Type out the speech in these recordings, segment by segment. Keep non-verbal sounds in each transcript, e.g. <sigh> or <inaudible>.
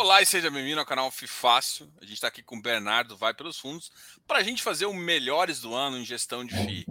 Olá e seja bem-vindo ao canal FIFácil. A gente está aqui com o Bernardo Vai Pelos Fundos para a gente fazer o melhores do ano em gestão de FII.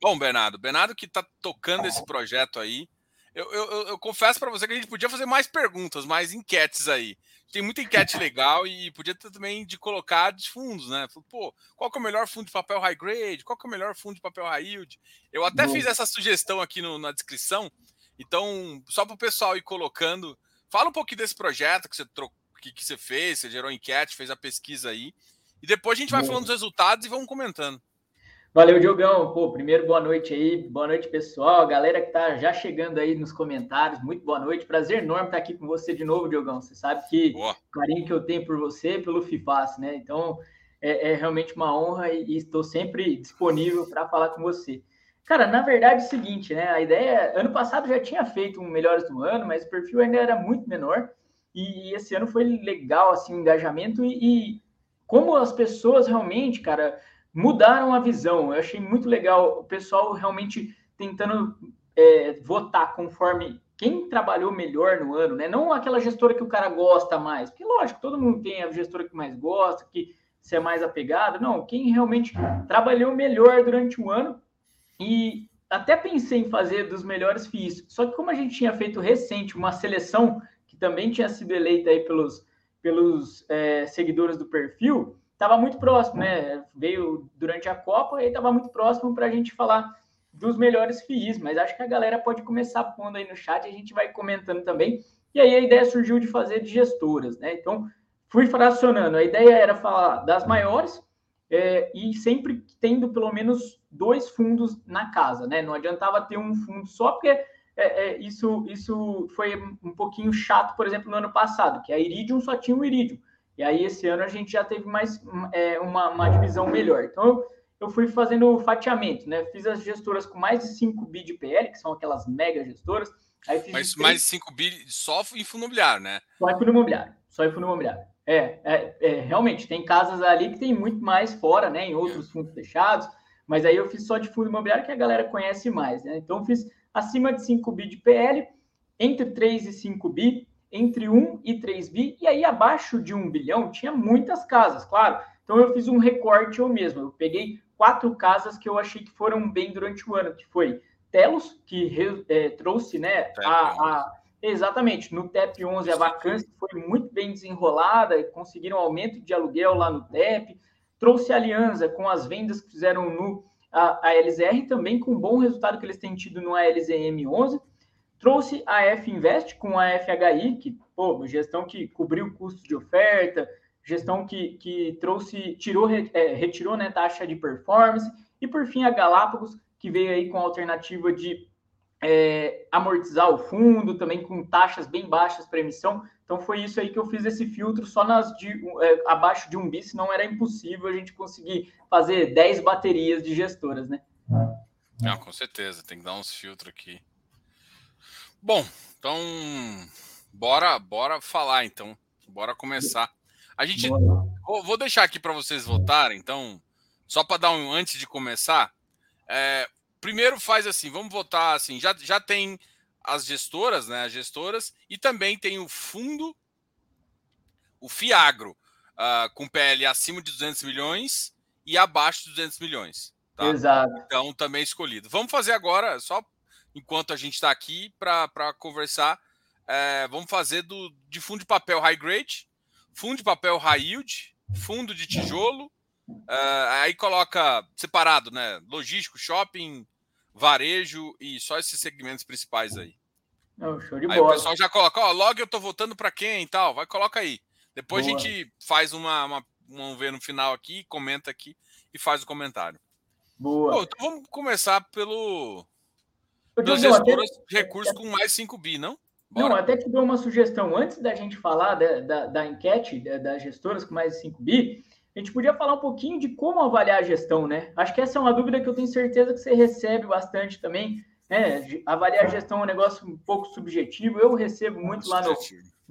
Bom, Bernardo, Bernardo que está tocando esse projeto aí. Eu, eu, eu confesso para você que a gente podia fazer mais perguntas, mais enquetes aí. Tem muita enquete legal e podia ter também de colocar de fundos, né? Pô, qual que é o melhor fundo de papel high grade? Qual que é o melhor fundo de papel high yield? Eu até fiz essa sugestão aqui no, na descrição. Então, só para o pessoal ir colocando, fala um pouquinho desse projeto que você trocou que, que você fez, você gerou enquete, fez a pesquisa aí. E depois a gente vai Bom. falando dos resultados e vamos comentando. Valeu, Diogão. Pô, primeiro, boa noite aí. Boa noite, pessoal. Galera que tá já chegando aí nos comentários, muito boa noite. Prazer enorme estar aqui com você de novo, Diogão. Você sabe que boa. o carinho que eu tenho por você, pelo FIFAS, né? Então, é, é realmente uma honra e, e estou sempre disponível para falar com você. Cara, na verdade é o seguinte, né? A ideia, ano passado já tinha feito um Melhores do Ano, mas o perfil ainda era muito menor. E, e esse ano foi legal, assim, o engajamento e, e, como as pessoas realmente, cara, mudaram a visão. Eu achei muito legal o pessoal realmente tentando é, votar conforme quem trabalhou melhor no ano, né? Não aquela gestora que o cara gosta mais, porque lógico, todo mundo tem a gestora que mais gosta, que se é mais apegado. Não, quem realmente trabalhou melhor durante o ano e até pensei em fazer dos melhores FIIs. Só que como a gente tinha feito recente uma seleção também tinha sido eleita aí pelos, pelos é, seguidores do perfil, estava muito próximo, né? Veio durante a Copa e estava muito próximo para a gente falar dos melhores FIIs, mas acho que a galera pode começar pondo aí no chat a gente vai comentando também. E aí a ideia surgiu de fazer de gestoras, né? Então, fui fracionando. A ideia era falar das maiores é, e sempre tendo pelo menos dois fundos na casa, né? Não adiantava ter um fundo só, porque é, é, isso, isso foi um pouquinho chato, por exemplo, no ano passado, que a Iridium só tinha o Iridium. E aí, esse ano, a gente já teve mais é, uma, uma divisão melhor. Então, eu fui fazendo fatiamento, né? Fiz as gestoras com mais de 5 bi de PL, que são aquelas mega gestoras. Aí fiz Mas mais de 5 bi só em fundo imobiliário, né? Só em fundo imobiliário. Só em fundo imobiliário. É, é, é, realmente, tem casas ali que tem muito mais fora, né? Em outros fundos fechados. Mas aí eu fiz só de fundo imobiliário que a galera conhece mais, né? Então, fiz acima de 5 bi de PL, entre 3 e 5 bi, entre 1 e 3 bi, e aí abaixo de 1 bilhão tinha muitas casas, claro. Então eu fiz um recorte eu mesmo, eu peguei quatro casas que eu achei que foram bem durante o ano, que foi Telos, que é, trouxe, né, a, a, exatamente, no TEP 11 a vacância foi muito bem desenrolada, conseguiram aumento de aluguel lá no TEP, trouxe Aliança com as vendas que fizeram no a, a LZR também com bom resultado que eles têm tido no ALZM11. Trouxe a F Invest com a FHI, que, pô, gestão que cobriu custos de oferta, gestão que, que trouxe, tirou, é, retirou né, taxa de performance. E por fim, a Galápagos, que veio aí com a alternativa de é, amortizar o fundo, também com taxas bem baixas para emissão. Então foi isso aí que eu fiz esse filtro só nas de é, abaixo de um bi, senão era impossível a gente conseguir fazer 10 baterias de gestoras, né? Não, com certeza, tem que dar uns filtros aqui. Bom, então bora, bora falar então, bora começar. A gente vou, vou deixar aqui para vocês votarem, então só para dar um antes de começar, é, primeiro faz assim, vamos votar assim, já, já tem as gestoras, né? As gestoras, e também tem o fundo, o Fiagro, uh, com PL acima de 200 milhões e abaixo de 200 milhões. Tá? Exato. Então, também escolhido. Vamos fazer agora, só enquanto a gente está aqui para conversar, é, vamos fazer do, de fundo de papel high grade, fundo de papel high yield, fundo de tijolo, uh, aí coloca separado, né? Logístico, shopping, varejo e só esses segmentos principais aí. Não, show de aí bola. o pessoal já coloca, ó, log eu tô votando para quem e tal, vai, coloca aí. Depois Boa. a gente faz uma, uma, vamos ver no final aqui, comenta aqui e faz o comentário. Boa. Pô, então vamos começar pelo pelos gestoras até... recursos com mais 5 bi, não? Bora. Não, até te dou uma sugestão. Antes da gente falar da, da, da enquete das gestoras com mais 5 bi, a gente podia falar um pouquinho de como avaliar a gestão, né? Acho que essa é uma dúvida que eu tenho certeza que você recebe bastante também. Né? Avaliar a gestão é um negócio um pouco subjetivo. Eu recebo muito lá no,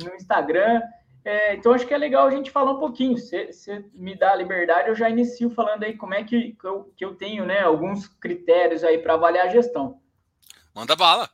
no Instagram. É, então, acho que é legal a gente falar um pouquinho. Se você me dá a liberdade, eu já inicio falando aí como é que, que, eu, que eu tenho né, alguns critérios aí para avaliar a gestão. Manda bala.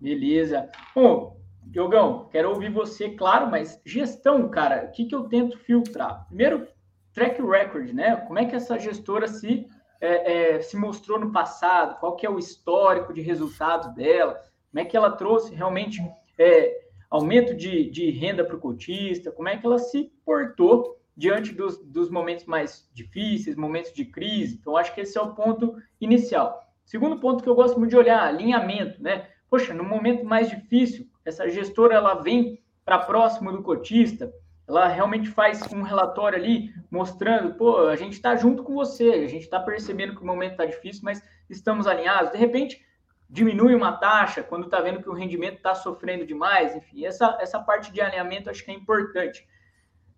Beleza. Bom, Diogão, quero ouvir você, claro, mas gestão, cara, o que, que eu tento filtrar? Primeiro, track record, né? Como é que essa gestora se, é, é, se mostrou no passado? Qual que é o histórico de resultados dela? Como é que ela trouxe realmente é, aumento de, de renda para o cotista? Como é que ela se portou diante dos, dos momentos mais difíceis, momentos de crise? Então, acho que esse é o ponto inicial. Segundo ponto que eu gosto muito de olhar, alinhamento, né? Poxa, no momento mais difícil, essa gestora ela vem para próximo do cotista, ela realmente faz um relatório ali mostrando, pô, a gente está junto com você, a gente está percebendo que o momento está difícil, mas estamos alinhados. De repente, diminui uma taxa quando está vendo que o rendimento está sofrendo demais, enfim, essa, essa parte de alinhamento acho que é importante.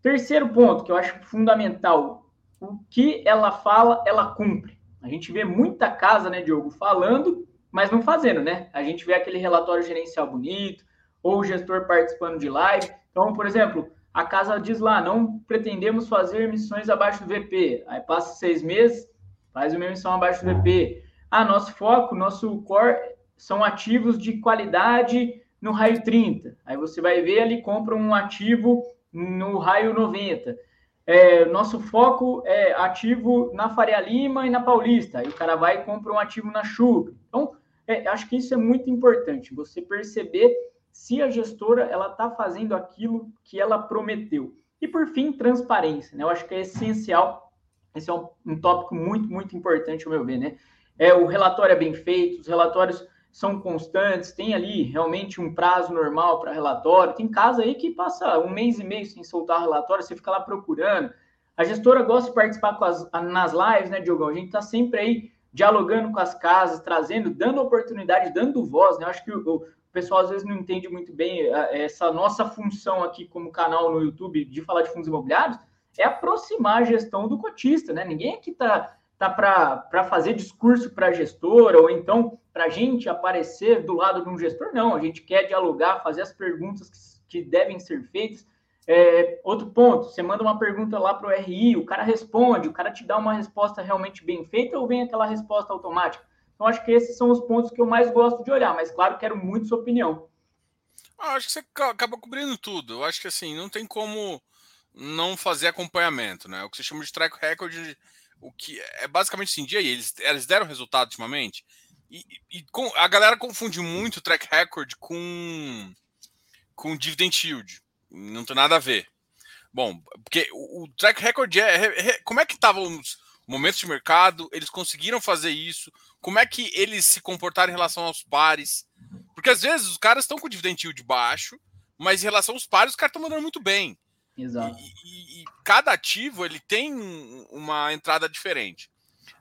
Terceiro ponto que eu acho fundamental, o que ela fala, ela cumpre. A gente vê muita casa, né, Diogo, falando, mas não fazendo, né? A gente vê aquele relatório gerencial bonito, ou o gestor participando de live. Então, por exemplo, a casa diz lá, não pretendemos fazer emissões abaixo do VP. Aí passa seis meses, faz uma emissão abaixo do VP. Ah, nosso foco, nosso core são ativos de qualidade no raio 30. Aí você vai ver ali, compra um ativo no raio 90. É, nosso foco é ativo na Faria Lima e na Paulista. Aí o cara vai e compra um ativo na Chuva. Então, é, acho que isso é muito importante, você perceber se a gestora ela está fazendo aquilo que ela prometeu. E por fim, transparência, né? Eu acho que é essencial. Esse é um, um tópico muito, muito importante, ao meu ver, né? É, o relatório é bem feito, os relatórios são constantes, tem ali realmente um prazo normal para relatório. Tem casa aí que passa um mês e meio sem soltar relatório, você fica lá procurando. A gestora gosta de participar as, nas lives, né, Diogão? A gente está sempre aí dialogando com as casas, trazendo, dando oportunidade, dando voz, né? Eu acho que o, pessoal às vezes não entende muito bem essa nossa função aqui como canal no YouTube de falar de fundos imobiliários, é aproximar a gestão do cotista, né? Ninguém aqui tá, tá para fazer discurso para a gestora ou então para a gente aparecer do lado de um gestor, não. A gente quer dialogar, fazer as perguntas que, que devem ser feitas. É, outro ponto, você manda uma pergunta lá para o RI, o cara responde, o cara te dá uma resposta realmente bem feita ou vem aquela resposta automática? Então, acho que esses são os pontos que eu mais gosto de olhar, mas claro, quero muito sua opinião. Ah, acho que você acaba cobrindo tudo. Eu acho que assim, não tem como não fazer acompanhamento, né? O que você chama de track record, o que é basicamente assim, dia aí, eles, eles deram resultado ultimamente. E, e com, a galera confunde muito track record com, com dividend yield. Não tem nada a ver. Bom, porque o, o track record é, é, é como é que estavam os momentos de mercado, eles conseguiram fazer isso, como é que eles se comportaram em relação aos pares. Porque às vezes os caras estão com o dividend yield baixo, mas em relação aos pares, os caras estão mandando muito bem. Exato. E, e, e, cada ativo ele tem uma entrada diferente.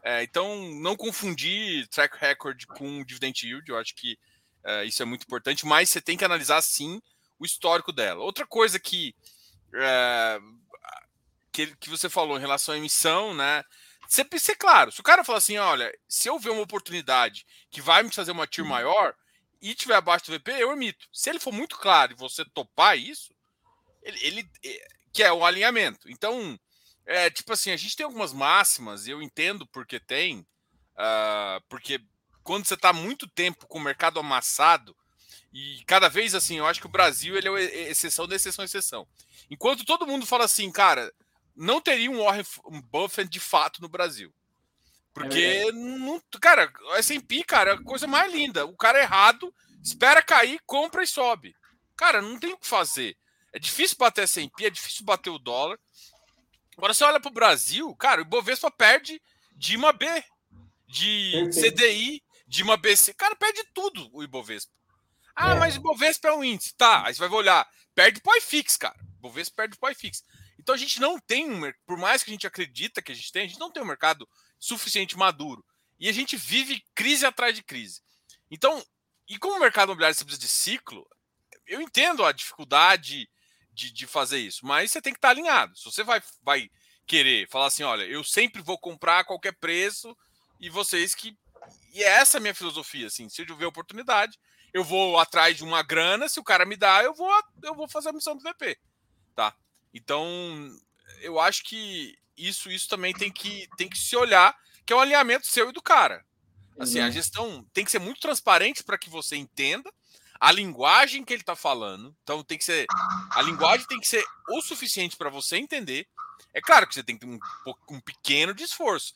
É, então, não confundir track record com dividend yield, eu acho que é, isso é muito importante, mas você tem que analisar sim o histórico dela. Outra coisa que, é, que, que você falou em relação à emissão, né? Você ser claro, se o cara falar assim, olha, se eu ver uma oportunidade que vai me fazer uma tier maior e tiver abaixo do VP, eu emito. Se ele for muito claro e você topar isso, ele, ele é, que é o alinhamento. Então, é tipo assim, a gente tem algumas máximas, eu entendo porque tem, uh, porque quando você está muito tempo com o mercado amassado, e cada vez assim, eu acho que o Brasil ele é exceção da exceção exceção. Enquanto todo mundo fala assim, cara, não teria um Warren Buffett de fato no Brasil. Porque, é não, cara, o S&P, cara, é a coisa mais linda. O cara é errado, espera cair, compra e sobe. Cara, não tem o que fazer. É difícil bater S&P, é difícil bater o dólar. Agora você olha para o Brasil, cara, o Bovespa perde de uma B, de CDI, de uma BC. Cara, perde tudo o Ibovespa. Ah, é. mas o Ibovespa é um índice. Tá, aí você vai olhar. Perde o IFIX, cara. O Bovespa perde o IFIX. Então a gente não tem, por mais que a gente acredita que a gente tem, a gente não tem um mercado suficiente maduro. E a gente vive crise atrás de crise. Então, e como o mercado imobiliário precisa de ciclo, eu entendo a dificuldade de, de fazer isso, mas você tem que estar alinhado. Se você vai, vai querer falar assim, olha, eu sempre vou comprar a qualquer preço, e vocês que. E é essa a minha filosofia, assim, se eu ver oportunidade, eu vou atrás de uma grana, se o cara me dá, eu vou, eu vou fazer a missão do VP. Tá? Então, eu acho que isso, isso também tem que, tem que se olhar, que é o alinhamento seu e do cara. Assim, uhum. a gestão tem que ser muito transparente para que você entenda. a linguagem que ele está falando. Então tem que ser. A linguagem tem que ser o suficiente para você entender. É claro que você tem que ter um, um pequeno de esforço.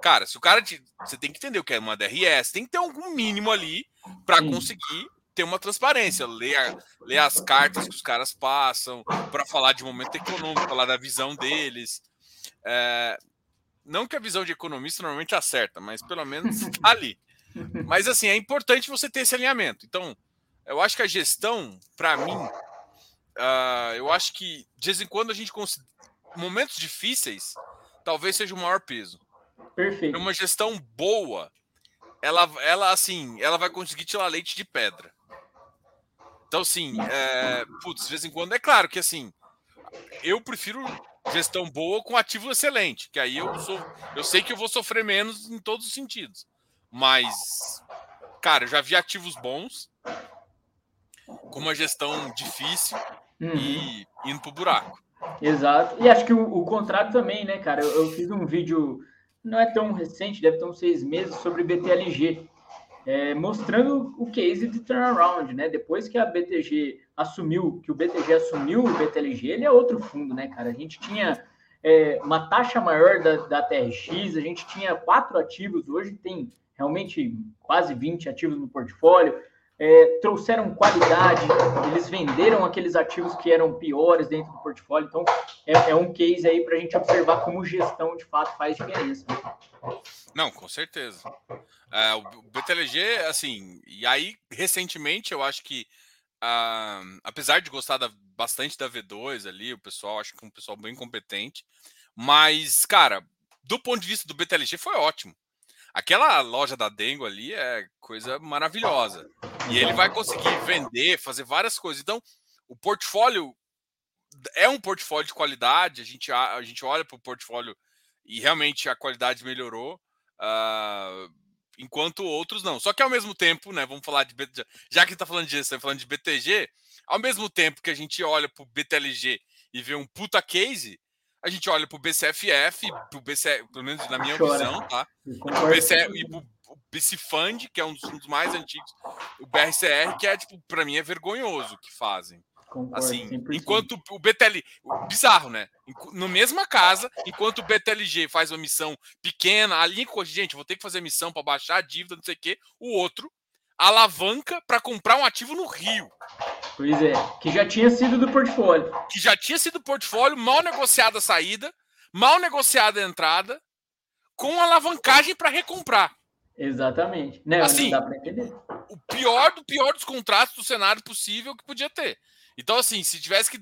Cara, se o cara. Te, você tem que entender o que é uma DRS, tem que ter algum mínimo ali para conseguir ter uma transparência. Ler, ler as cartas que os caras passam, para falar de momento econômico, falar da visão deles. É, não que a visão de economista normalmente acerta, mas pelo menos <laughs> tá ali. Mas assim, é importante você ter esse alinhamento. Então, eu acho que a gestão, para mim, uh, eu acho que de vez em quando a gente momentos difíceis talvez seja o maior peso. Perfeito. Uma gestão boa, ela, ela assim, ela vai conseguir tirar leite de pedra. Então, assim, é, putz, de vez em quando é claro que assim, eu prefiro gestão boa com ativo excelente, que aí eu sou, eu sei que eu vou sofrer menos em todos os sentidos. Mas, cara, eu já vi ativos bons com uma gestão difícil uhum. e indo pro buraco. Exato. E acho que o, o contrário também, né, cara? Eu, eu, fiz um vídeo, não é tão recente, deve ter uns seis meses, sobre BTLG, é, mostrando o case de turnaround, né? Depois que a BTG assumiu, que o BTG assumiu o BTLG, ele é outro fundo, né, cara? A gente tinha é, uma taxa maior da, da TRX, a gente tinha quatro ativos, hoje tem realmente quase 20 ativos no portfólio é, trouxeram qualidade, eles venderam aqueles ativos que eram piores dentro do portfólio. Então, é, é um case aí para a gente observar como gestão de fato faz diferença. Não, com certeza. É, o BTLG, assim, e aí, recentemente, eu acho que, ah, apesar de gostar da, bastante da V2 ali, o pessoal, acho que é um pessoal bem competente, mas, cara, do ponto de vista do BTLG, foi ótimo. Aquela loja da Dengo ali é coisa maravilhosa. E ele vai conseguir vender, fazer várias coisas. Então, o portfólio é um portfólio de qualidade. A gente, a, gente olha para o portfólio e realmente a qualidade melhorou. Uh, enquanto outros não. Só que ao mesmo tempo, né? Vamos falar de já que está falando disso, tá falando de BTG, ao mesmo tempo que a gente olha para o BTLG e vê um puta case, a gente olha para o BCFF, pro BC, pelo menos na minha Chora. visão, tá? Pro BC, e pro BC Fund, que é um dos mais antigos, o BRCR, que é, tipo, para mim é vergonhoso o que fazem. Concordo, assim, 100%. enquanto o BTL, bizarro, né? No mesma casa, enquanto o BTLG faz uma missão pequena, ali, gente, vou ter que fazer missão para baixar a dívida, não sei o quê, o outro alavanca para comprar um ativo no Rio. Pois é, que já tinha sido do portfólio. Que já tinha sido do portfólio, mal negociada a saída, mal negociada a entrada, com alavancagem para recomprar. Exatamente. Não, assim, não dá para entender. O pior do pior dos contratos do cenário possível que podia ter. Então, assim, se tivesse que.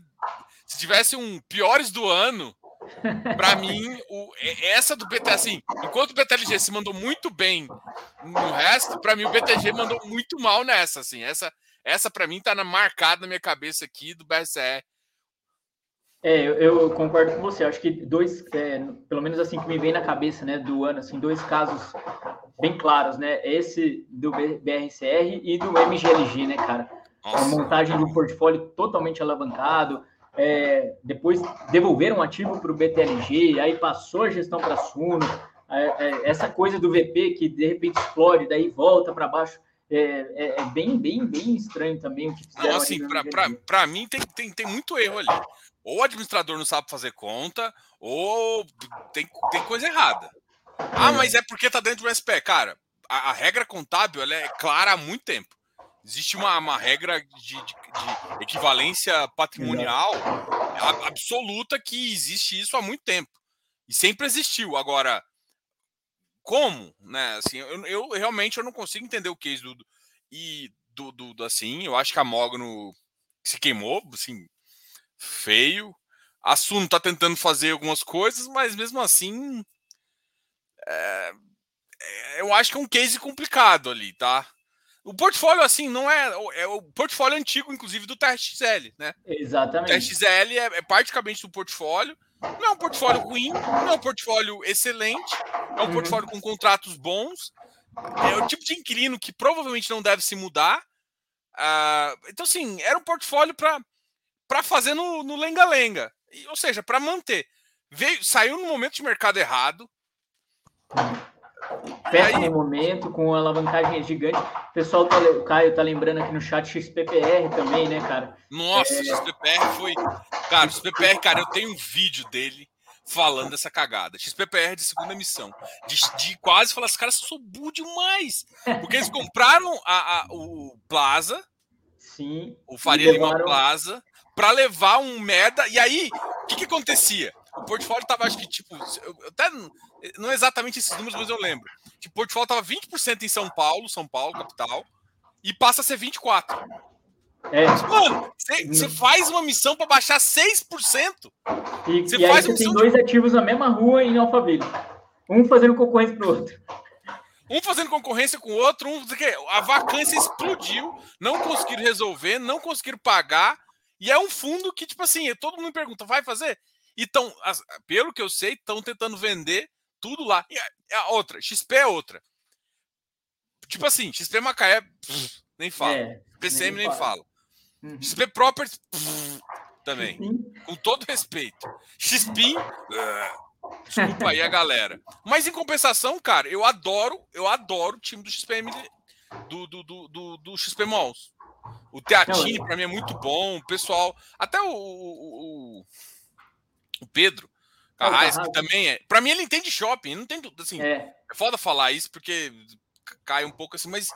Se tivesse um piores do ano, para mim, o, essa do BT, assim, enquanto o BTLG se mandou muito bem no resto, para mim o BTG mandou muito mal nessa, assim. Essa, essa para mim tá na, marcada na minha cabeça aqui do BSE. É, eu, eu concordo com você. Acho que dois, é, pelo menos assim que me vem na cabeça, né, do ano, assim, dois casos bem claros, né? Esse do BRCR e do MGLG, né, cara? Nossa. A montagem do portfólio totalmente alavancado, é, depois devolveram um ativo para o BTLG, aí passou a gestão para a Suno, é, é, essa coisa do VP que de repente explode, daí volta para baixo, é, é, é, bem, bem, bem estranho também o que fizeram. Não, assim, para mim tem, tem, tem muito erro ali. Ou o administrador não sabe fazer conta, ou tem, tem coisa errada. Ah, mas é porque tá dentro do SPE. Cara, a, a regra contábil é clara há muito tempo. Existe uma, uma regra de, de, de equivalência patrimonial absoluta que existe isso há muito tempo. E sempre existiu. Agora, como? Né? Assim, eu, eu realmente eu não consigo entender o case do, e do, do, do, assim, eu acho que a Mogno se queimou, assim, feio. A Suno tá tentando fazer algumas coisas, mas mesmo assim, é, é eu acho que é um case complicado ali, tá? O portfólio, assim, não é. É o portfólio antigo, inclusive, do TXL, né? Exatamente. O TXL é, é praticamente do portfólio. Não é um portfólio ruim, não é um portfólio excelente, é um uhum. portfólio com contratos bons. É o tipo de inquilino que provavelmente não deve se mudar. Uh, então, assim, era um portfólio para fazer no lenga-lenga. Ou seja, para manter. Veio, saiu no momento de mercado errado. Fecha no momento, com alavancagem gigante. O pessoal, tá, o Caio tá lembrando aqui no chat XPPR também, né, cara? Nossa, é... XPPR foi. Cara, XPPR, cara, eu tenho um vídeo dele falando dessa cagada. XPPR de segunda missão. De, de quase falar, esses caras são burro demais. Porque eles compraram a, a, o Plaza. Sim. O Faria levaram... Lima Plaza. para levar um merda. E aí, o que, que acontecia? O portfólio tava, acho que, tipo, até não exatamente esses números, mas eu lembro. Que o portfólio tava 20% em São Paulo, São Paulo, capital, e passa a ser 24%. É. Mano, você faz uma missão para baixar 6%. E, e aí você tem dois de... ativos na mesma rua em Alphaville. Um fazendo concorrência pro outro. Um fazendo concorrência com o outro, um a vacância explodiu, não conseguiram resolver, não conseguiram pagar. E é um fundo que, tipo assim, todo mundo pergunta: vai fazer? Então, pelo que eu sei, estão tentando vender tudo lá. E a outra, XP é outra. Tipo assim, XP Macaé, pff, nem fala. É, PCM nem, nem fala. Uhum. XP Properties, pff, também. Com todo respeito. XPIN, uh, desculpa aí a galera. Mas em compensação, cara, eu adoro, eu adoro o time do XPM do, do, do, do, do XP Malls. O Teatini, para mim, é muito bom. O pessoal. Até o, o, o Pedro Carraiz, que também é. Para mim, ele entende shopping, não tem assim. É. é foda falar isso porque cai um pouco assim, mas.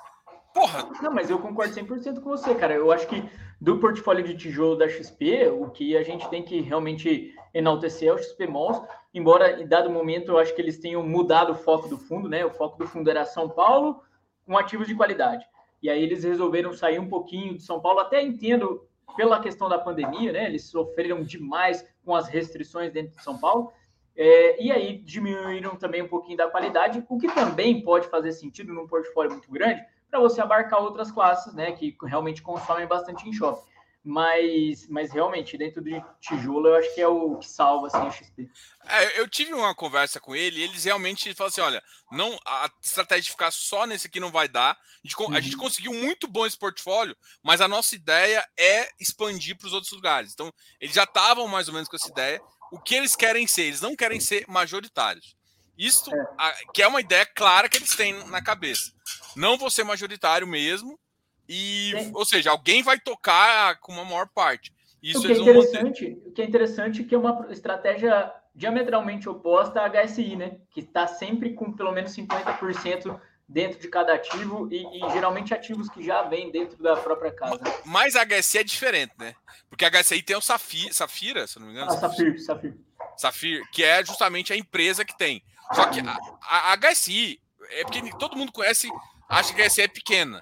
Porra! Não, mas eu concordo 100% com você, cara. Eu acho que do portfólio de tijolo da XP, o que a gente tem que realmente enaltecer é o XP Malls, embora em dado momento eu acho que eles tenham mudado o foco do fundo, né? O foco do fundo era São Paulo com ativos de qualidade. E aí eles resolveram sair um pouquinho de São Paulo, até entendo pela questão da pandemia, né? Eles sofreram demais com as restrições dentro de São Paulo. É, e aí diminuíram também um pouquinho da qualidade, o que também pode fazer sentido num portfólio muito grande para você abarcar outras classes, né? Que realmente consomem bastante em shopping. Mas, mas realmente, dentro de tijolo, eu acho que é o que salva assim, o XP. É, eu tive uma conversa com ele e eles realmente falam assim: olha, não, a estratégia de ficar só nesse aqui não vai dar. A gente, uhum. a gente uhum. conseguiu muito bom esse portfólio, mas a nossa ideia é expandir para os outros lugares. Então, eles já estavam mais ou menos com essa ideia. O que eles querem ser? Eles não querem ser majoritários. Isto, é. A, que é uma ideia clara que eles têm na cabeça. Não vou ser majoritário mesmo, e, é. ou seja, alguém vai tocar com uma maior parte. Isso o que, é interessante, o que é interessante é que é uma estratégia diametralmente oposta à HSI, né? Que está sempre com pelo menos 50% dentro de cada ativo e, e, geralmente ativos que já vêm dentro da própria casa. Mas a HSI é diferente, né? Porque a HSI tem o Safira, Safira se não me engano. Ah, Safir, Safir. Safir, que é justamente a empresa que tem. Só que a, a, a HSI, é porque todo mundo conhece acha que a HSE é pequena.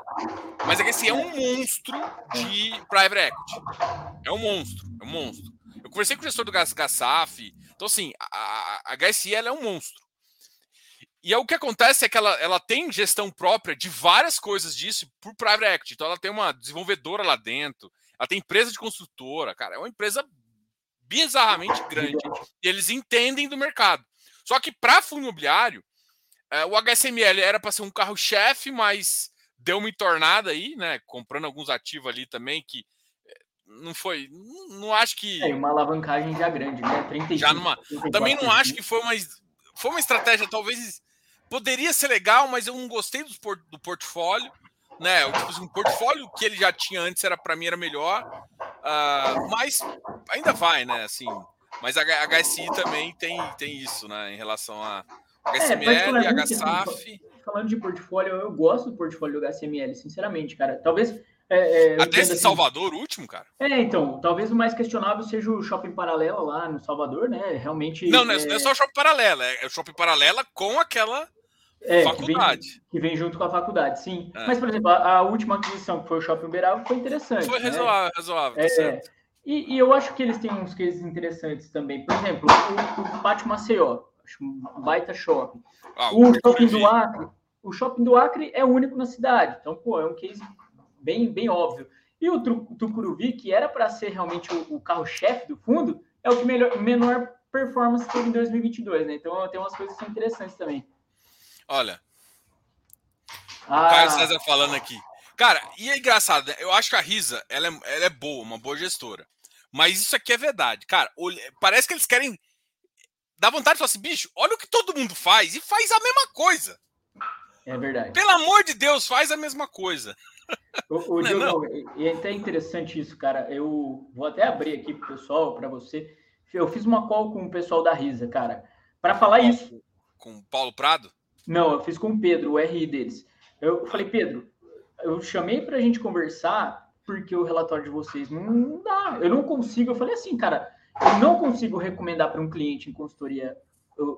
Mas a HSE é um monstro de private equity. É um monstro, é um monstro. Eu conversei com o gestor do GASAF. Então, assim, a, a HSI ela é um monstro. E o que acontece é que ela, ela tem gestão própria de várias coisas disso por private equity. Então, ela tem uma desenvolvedora lá dentro, ela tem empresa de construtora, cara. É uma empresa bizarramente grande. E eles entendem do mercado. Só que para fundo imobiliário, é, o HSML era para ser um carro-chefe, mas deu uma entornada aí, né? Comprando alguns ativos ali também que é, não foi. Não, não acho que. É uma alavancagem já grande, né? 35, já numa, também não acho que foi uma, foi uma estratégia, talvez. Poderia ser legal, mas eu não gostei do, do portfólio. Né, o, tipo, assim, o portfólio que ele já tinha antes era para mim era melhor, uh, mas ainda vai, né? Assim, mas a HSI também tem, tem isso, né? Em relação a, HSML, é, HSAF. Assim, falando de portfólio, eu gosto do portfólio do HSML, sinceramente, cara. Talvez. É, é, Até esse assim, Salvador, o último, cara. É, então, talvez o mais questionável seja o shopping paralelo lá no Salvador, né? Realmente. Não, não é, não é só o shopping paralelo, é o shopping paralela com aquela é, faculdade. Que vem, que vem, junto com a faculdade, sim. É. Mas, por exemplo, a, a, última aquisição, que foi o Shopping Uberaba, foi interessante. Foi né? razoável, é, tá e, e, eu acho que eles têm uns cases interessantes também. Por exemplo, o, o Pátio Maceió. Um baita shopping. Ah, o, shopping do Acre, o shopping do Acre é único na cidade. Então, pô, é um case bem, bem óbvio. E o Tucuruvi, que era para ser realmente o, o carro-chefe do fundo, é o que melhor, menor performance teve em 2022, né? Então tem umas coisas que são interessantes também. Olha. Ah. O Caio César falando aqui. Cara, e é engraçado, né? Eu acho que a Risa, ela é, ela é boa, uma boa gestora. Mas isso aqui é verdade. Cara, parece que eles querem dá vontade de falar assim, bicho, olha o que todo mundo faz e faz a mesma coisa. É verdade. Pelo amor de Deus, faz a mesma coisa. O, o <laughs> não, é, é, é até interessante isso, cara. Eu vou até abrir aqui pro pessoal, para você. Eu fiz uma call com o pessoal da Risa, cara, para falar isso. Com o Paulo Prado? Não, eu fiz com o Pedro, o RI deles. Eu falei, Pedro, eu chamei para a gente conversar porque o relatório de vocês não dá. Eu não consigo. Eu falei assim, cara, não consigo recomendar para um cliente em consultoria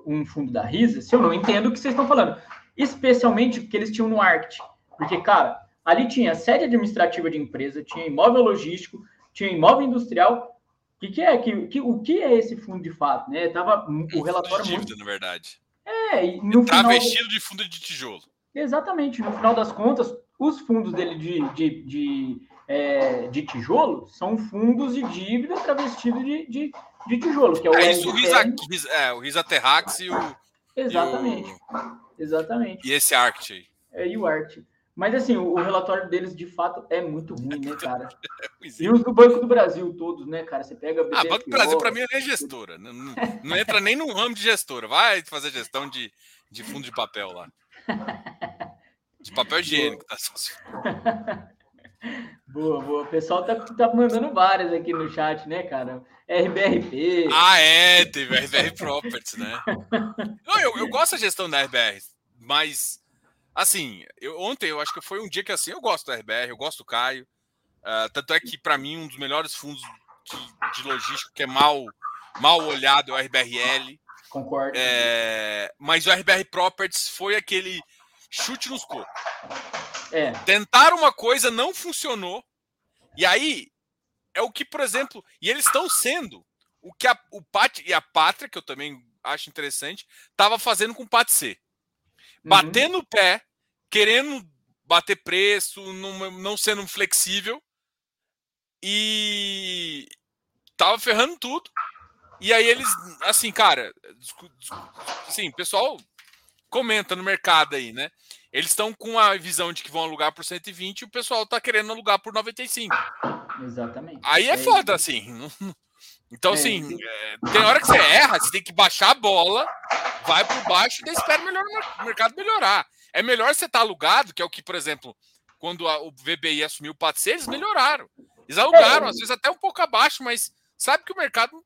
um fundo da Risa se eu não entendo o que vocês estão falando. Especialmente porque eles tinham no ARCT. Porque, cara, ali tinha sede administrativa de empresa, tinha imóvel logístico, tinha imóvel industrial. O que, que é? Que, que, o que é esse fundo de fato? Né? Tava o relatório. Dívida, muito... na verdade. É, e no tá final... vestido de fundo de tijolo. Exatamente. No final das contas, os fundos dele de, de, de, é, de tijolo são fundos de dívida travestidos de, de, de tijolo, que é o é, isso, o Risa, é, o Risa Terrax e o. Exatamente. E o... Exatamente. E esse Arct aí. É, e o Arct. Mas assim, o, relatório deles de fato é muito ruim, né, cara? <laughs> e os do Banco do Brasil todos, né, cara? Você pega. BTFO, ah, Banco do Brasil para mim é gestora. Não, não, não, entra nem no ramo de gestora. Vai fazer gestão de, de fundo de papel lá. <laughs> De papel higiênico, tá? <laughs> Boa, boa. O pessoal tá, tá mandando várias aqui no chat, né, cara? RBRP. Ah, é, teve RBR Properties, né? <laughs> Não, eu, eu gosto da gestão da RBR, mas assim, eu, ontem eu acho que foi um dia que assim, eu gosto da RBR, eu gosto do Caio. Uh, tanto é que, para mim, um dos melhores fundos de, de logística que é mal, mal olhado é o RBRL. Concordo. É, mas o RBR Properties foi aquele chute nos cocos. É. Tentaram uma coisa, não funcionou. E aí, é o que, por exemplo, e eles estão sendo o que a, o Pat e a Pátria, que eu também acho interessante, estava fazendo com o Pat C. Uhum. Batendo o pé, querendo bater preço, não, não sendo flexível. E tava ferrando tudo. E aí eles, assim, cara, assim, pessoal comenta no mercado aí, né? Eles estão com a visão de que vão alugar por 120 e o pessoal tá querendo alugar por 95. Exatamente. Aí é, é foda, isso. assim. Então, é assim, é, tem hora que você erra, você tem que baixar a bola, vai por baixo e espera melhor o mercado melhorar. É melhor você estar tá alugado, que é o que, por exemplo, quando a, o VBI assumiu o PATC, eles melhoraram. Eles alugaram, é. às vezes até um pouco abaixo, mas sabe que o mercado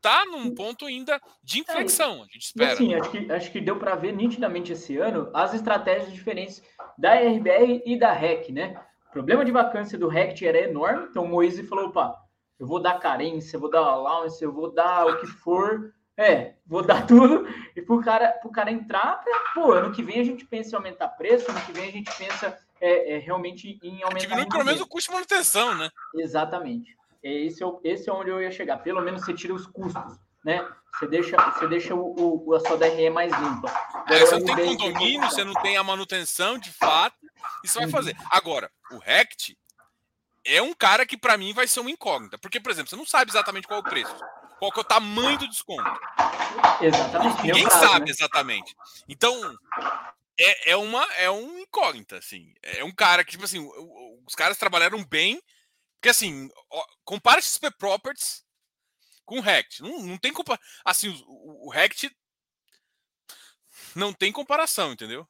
está num ponto ainda de é, inflexão. A gente espera. Sim, acho que, acho que deu para ver nitidamente esse ano as estratégias diferentes da RBR e da REC, né? O problema de vacância do REC era enorme, então o Moise falou: opa, eu vou dar carência, eu vou dar allowance, eu vou dar o que for. É, vou dar <laughs> tudo e pro cara, pro cara entrar, pra, pô, ano que vem a gente pensa em aumentar preço, ano que vem a gente pensa é, é realmente em aumentar. Diminui pelo menos o custo de manutenção, né? Exatamente. Esse é, esse é onde eu ia chegar. Pelo menos você tira os custos, né? Você deixa, você deixa o, o a sua DRE mais limpa. É, você não tem condomínio, você não tem a manutenção de fato, isso vai fazer. Agora, o RECT é um cara que para mim vai ser uma incógnita. Porque, por exemplo, você não sabe exatamente qual é o preço. Qual é o tamanho do desconto. Exatamente. Ninguém prazo, sabe né? exatamente. Então, é, é, uma, é um incógnita, assim. É um cara que, tipo assim, os caras trabalharam bem porque assim, compara XP Properties com o Rect. Não, não tem comparação. Assim, o, o Rect não tem comparação, entendeu?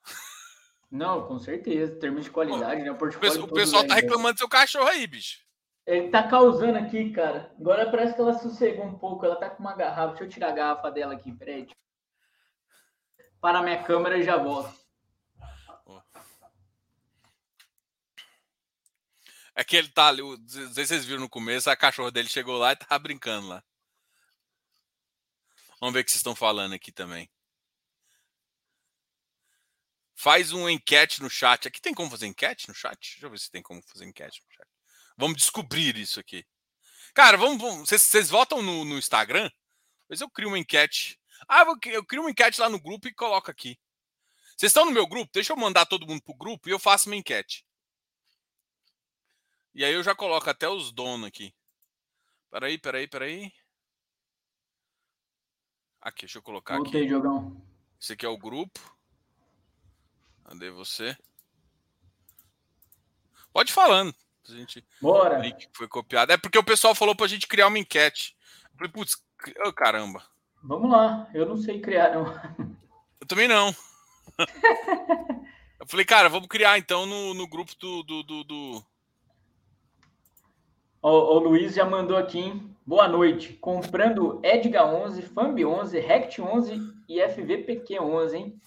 Não, com certeza. Em termos de qualidade, né? O, o pessoal tá reclamando do seu cachorro aí, bicho. Ele tá causando aqui, cara. Agora parece que ela sossegou um pouco. Ela tá com uma garrafa. Deixa eu tirar a garrafa dela aqui, peraí. Para a minha câmera e já volto. É que ele tá ali, não sei se vocês viram no começo, a cachorra dele chegou lá e tava brincando lá. Vamos ver o que vocês estão falando aqui também. Faz uma enquete no chat. Aqui tem como fazer enquete no chat? Deixa eu ver se tem como fazer enquete no chat. Vamos descobrir isso aqui. Cara, vamos. vamos vocês, vocês votam no, no Instagram? Depois eu crio uma enquete. Ah, eu crio uma enquete lá no grupo e coloco aqui. Vocês estão no meu grupo? Deixa eu mandar todo mundo pro grupo e eu faço uma enquete. E aí eu já coloco até os donos aqui. Peraí, peraí, peraí. Aqui, deixa eu colocar Voltei, aqui. Jogão. Esse aqui é o grupo. Cadê você? Pode ir falando. A gente... Bora. O link foi copiado. É porque o pessoal falou pra gente criar uma enquete. Eu falei, putz, oh, caramba. Vamos lá. Eu não sei criar, não. Eu também não. <laughs> Eu falei, cara, vamos criar então no, no grupo do. do, do, do... O, o, Luiz já mandou aqui, hein? Boa noite. Comprando Edga 11, Fambi 11, Rect 11 e FVPQ 11, hein?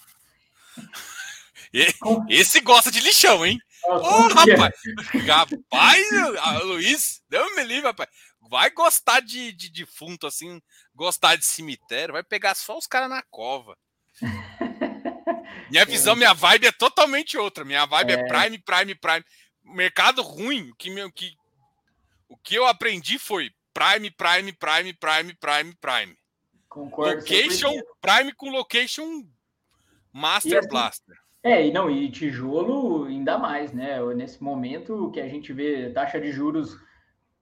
<laughs> Esse gosta de lixão, hein? Ô, oh, rapaz! Rapaz, Luiz, Deus me livre, rapaz. Vai gostar de, de defunto, assim, gostar de cemitério, vai pegar só os caras na cova. <laughs> Minha visão, minha vibe é totalmente outra. Minha vibe é, é Prime, Prime, Prime. Mercado ruim, que, meu, que, o que eu aprendi foi Prime, Prime, Prime, Prime, Prime, Prime. Concordo. Location, Prime com Location Master assim, Blaster. É, e não, e tijolo ainda mais, né? Nesse momento que a gente vê taxa de juros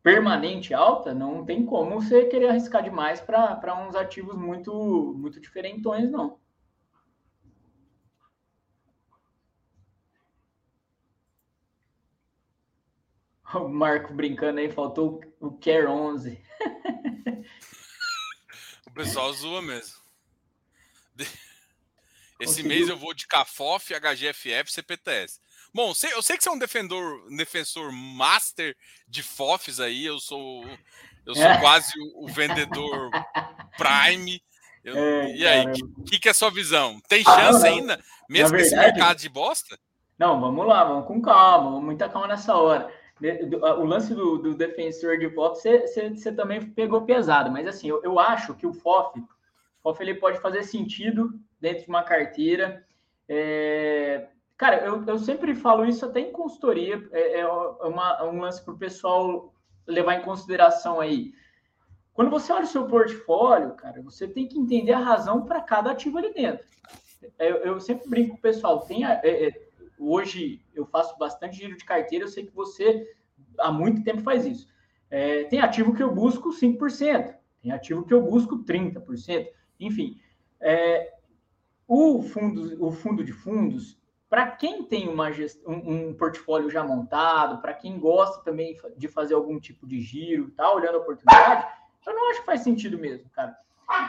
permanente alta, não tem como você querer arriscar demais para uns ativos muito, muito diferentões, não. <laughs> O Marco brincando aí, faltou o Care 11. o pessoal zoa mesmo. Esse Conseguiu. mês eu vou de CAFOF, HGFF, CPTS. Bom, eu sei que você é um defensor, um defensor master de FOFs aí, eu sou eu sou é. quase o, vendedor Prime. Eu, é, e aí, o que, que, é a sua visão? Tem chance ah, ainda, mesmo com esse mercado de bosta? Não, vamos lá, vamos com calma, vamos muita calma nessa hora. O lance do, do defensor de FOF, você, também pegou pesado, mas assim, eu, eu acho que o FOF, FOF ele pode fazer sentido dentro de uma carteira. É... Cara, eu, eu sempre falo isso até em consultoria, é, é uma, é um lance para o pessoal levar em consideração aí. Quando você olha o seu portfólio, cara, você tem que entender a razão para cada ativo ali dentro. Eu, eu, sempre brinco com o pessoal, tem a, é, é, hoje eu faço bastante giro de carteira, eu sei que você há muito tempo faz isso. É, tem ativo que eu busco 5%, tem ativo que eu busco 30%, enfim. É, o fundo, o fundo de fundos, para quem tem uma um, um, portfólio já montado, para quem gosta também de fazer algum tipo de giro, tá olhando a oportunidade, eu não acho que faz sentido mesmo, cara.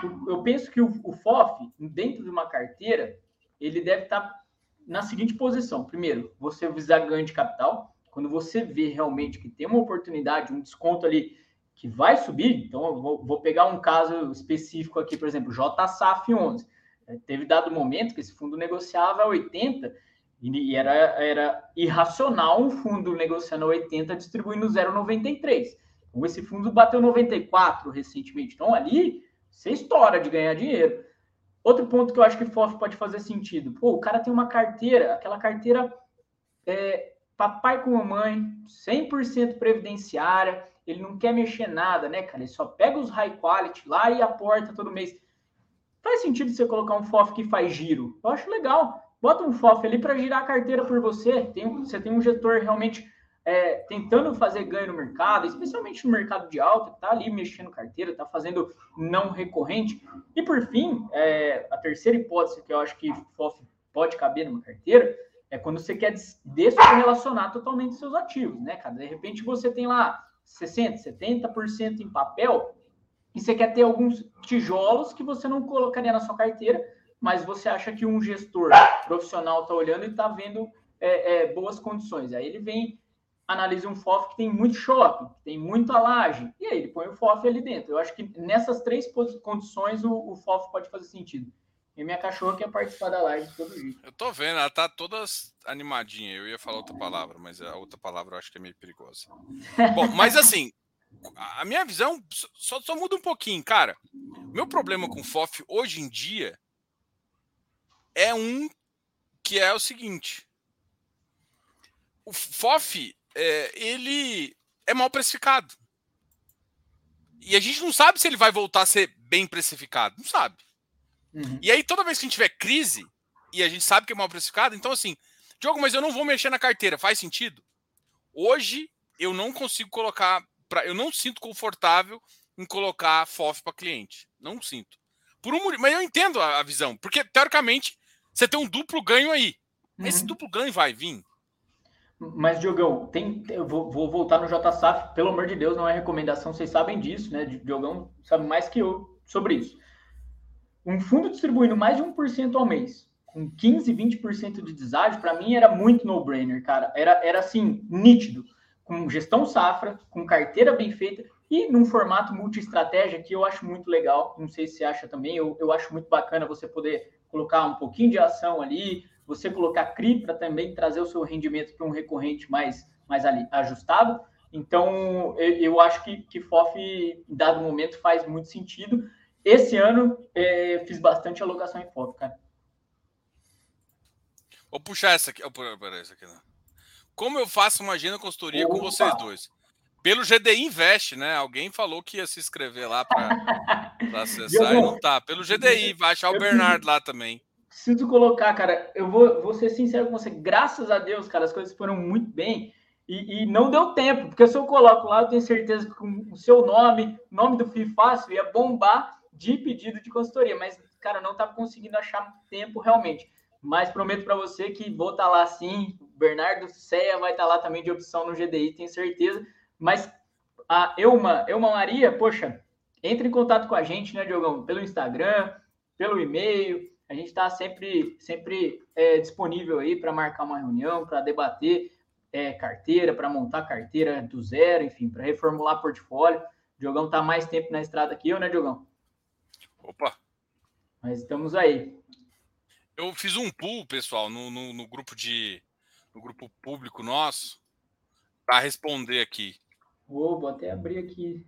Eu, eu penso que o, o, FOF, dentro de uma carteira, ele deve estar tá na seguinte posição. Primeiro, você visar ganho de capital. Quando você vê realmente que tem uma oportunidade, um desconto ali que vai subir, então eu vou, vou pegar um caso específico aqui, por exemplo, JSAF 11 é, teve dado momento que esse fundo negociava a 80 e era, era irracional um fundo negociando a 80 distribuindo 0,93. Então, esse fundo bateu 94 recentemente. Então, ali, você estoura de ganhar dinheiro. Outro ponto que eu acho que FOF pode fazer sentido. Pô, o cara tem uma carteira, aquela carteira é, papai com mamãe, 100% previdenciária, ele não quer mexer nada, né, cara? Ele só pega os high quality lá e aporta todo mês. Faz sentido você colocar um FOF que faz giro? Eu acho legal. Bota um FOF ali para girar a carteira por você. Tem, você tem um gestor realmente é, tentando fazer ganho no mercado, especialmente no mercado de alta, que está ali mexendo carteira, está fazendo não recorrente. E por fim, é, a terceira hipótese que eu acho que pode caber numa carteira é quando você quer descorrelacionar totalmente seus ativos, né, cara? De repente você tem lá 60%, 70% em papel, e você quer ter alguns tijolos que você não colocaria na sua carteira, mas você acha que um gestor profissional está olhando e está vendo é, é, boas condições. Aí ele vem, analisa um FOF que tem muito shopping, que tem muita laje, e aí ele põe o FOF ali dentro. Eu acho que nessas três condições o, o FOF pode fazer sentido. E minha cachorra quer participar da live de todo jeito. Eu tô vendo, ela tá toda animadinha. Eu ia falar outra palavra, mas a outra palavra eu acho que é meio perigosa. <laughs> Bom, mas assim, a minha visão só, só muda um pouquinho, cara. Meu problema com FOF hoje em dia é um que é o seguinte: o FOF é, ele é mal precificado. E a gente não sabe se ele vai voltar a ser bem precificado. Não sabe. Uhum. E aí, toda vez que a gente tiver crise, e a gente sabe que é mal precificado, então assim, Diogo, mas eu não vou mexer na carteira, faz sentido? Hoje eu não consigo colocar pra, eu não sinto confortável em colocar FOF para cliente. Não sinto. Por um, mas eu entendo a, a, visão, porque teoricamente você tem um duplo ganho aí. Uhum. Esse duplo ganho vai vir. Mas, Diogão, tem, eu vou, vou, voltar no JSAF, pelo amor de Deus, não é recomendação, vocês sabem disso, né? Diogão sabe mais que eu sobre isso. Um fundo distribuindo mais de 1% ao mês, com 15, 20% de deságio, para mim era muito no-brainer, cara. Era, era assim, nítido. Com gestão safra, com carteira bem feita e num formato multi-estratégia que eu acho muito legal. Não sei se você acha também, eu, eu acho muito bacana você poder colocar um pouquinho de ação ali, você colocar CRI para também trazer o seu rendimento para um recorrente mais, mais ali, ajustado. Então, eu, eu acho que, que FOF, em dado momento, faz muito sentido. Esse ano, é, fiz bastante alocação em FOF, cara. Vou puxar essa aqui. Peraí, essa aqui não. Como eu faço uma agenda consultoria Opa. com vocês dois? Pelo GDI Invest, né? Alguém falou que ia se inscrever lá para <laughs> acessar e não tá. Pelo GDI, vai achar o Bernardo lá também. Preciso colocar, cara. Eu vou, vou ser sincero com você. Graças a Deus, cara, as coisas foram muito bem. E, e, não deu tempo, porque se eu coloco lá, eu tenho certeza que o seu nome, nome do FII Fácil, ia bombar de pedido de consultoria. Mas, cara, não estava conseguindo achar tempo realmente. Mas prometo para você que vou estar tá lá sim. Bernardo Ceia vai estar tá lá também de opção no GDI, tenho certeza. Mas a Elma, Elma Maria, poxa, entre em contato com a gente, né, Diogão? Pelo Instagram, pelo e-mail. A gente está sempre, sempre é, disponível aí para marcar uma reunião, para debater é, carteira, para montar carteira do zero, enfim, para reformular portfólio. O Diogão está mais tempo na estrada que eu, né, Diogão? Opa! Mas estamos aí. Eu fiz um pool, pessoal, no, no, no grupo de. no grupo público nosso, para responder aqui. Oh, vou até abrir aqui.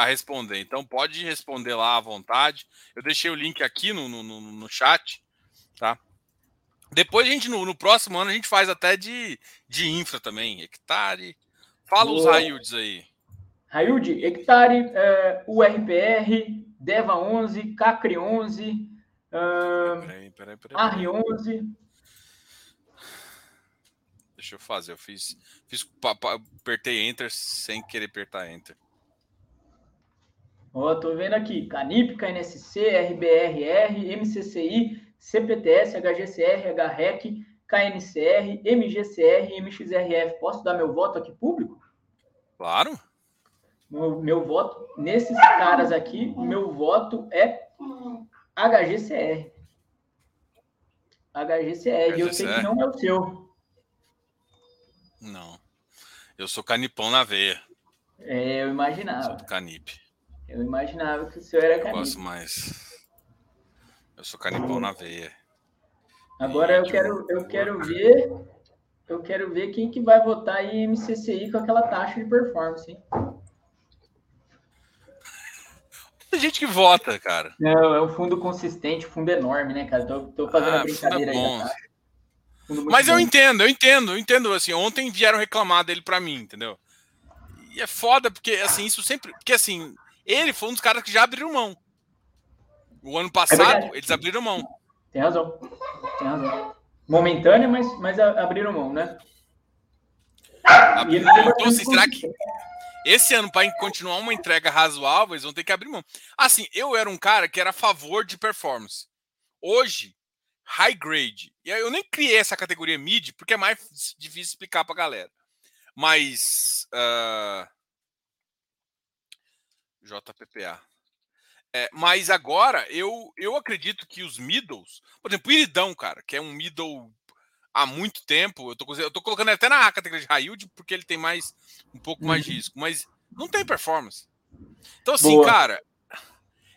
A responder. Então pode responder lá à vontade. Eu deixei o link aqui no, no, no chat, tá? Depois a gente, no, no, próximo ano, a gente faz até de, de infra também, hectare. Fala Boa. os Raiuds aí. Raiud, hectare, é, URPR, DEVA 11, CACRI 11, uh, peraí, peraí, peraí, AR 11. Deixa eu fazer, eu fiz, fiz apertei Enter sem querer apertar Enter. Ó, tô vendo aqui, Canip, KNSC, RBRR, MCCI, CPTS, HGCR, HREC, KNCR, MGCR, MXRF. Posso dar meu voto aqui público? Claro. Meu, meu voto, nesses caras aqui, meu voto é HGCR. HGCR. HGCR. Eu sei que não é o seu. Não. Eu sou canipão na veia. É, eu imaginava. Sou do canip. Eu imaginava que o senhor era canip. Eu gosto mais. Eu sou canibal na veia. Agora eu quero, eu quero ver, eu quero ver quem que vai votar em MCCI com aquela taxa de performance. Hein? Tem gente que vota, cara. Não, é um fundo consistente, fundo enorme, né, cara? Tô, tô fazendo ah, a brincadeira é aí. Mas bom. eu entendo, eu entendo, eu entendo. Assim, ontem vieram reclamar dele para mim, entendeu? E é foda, porque assim, isso sempre. Porque assim, ele foi um dos caras que já abriram mão. O ano passado, é eles abriram mão. Tem razão. Tem razão. Momentânea, mas, mas abriram mão, né? Abriram. Então, assim, será que esse ano, para continuar uma entrega razoável, eles vão ter que abrir mão? Assim, eu era um cara que era a favor de performance. Hoje, high grade. E eu nem criei essa categoria mid, porque é mais difícil explicar para galera. Mas. Uh... JPPA. É, mas agora eu, eu acredito que os middles, por exemplo, o Iridão, cara, que é um middle há muito tempo, eu tô, eu tô colocando até na categoria de Railde porque ele tem mais um pouco mais de uhum. risco, mas não tem performance. Então, assim, Boa. cara,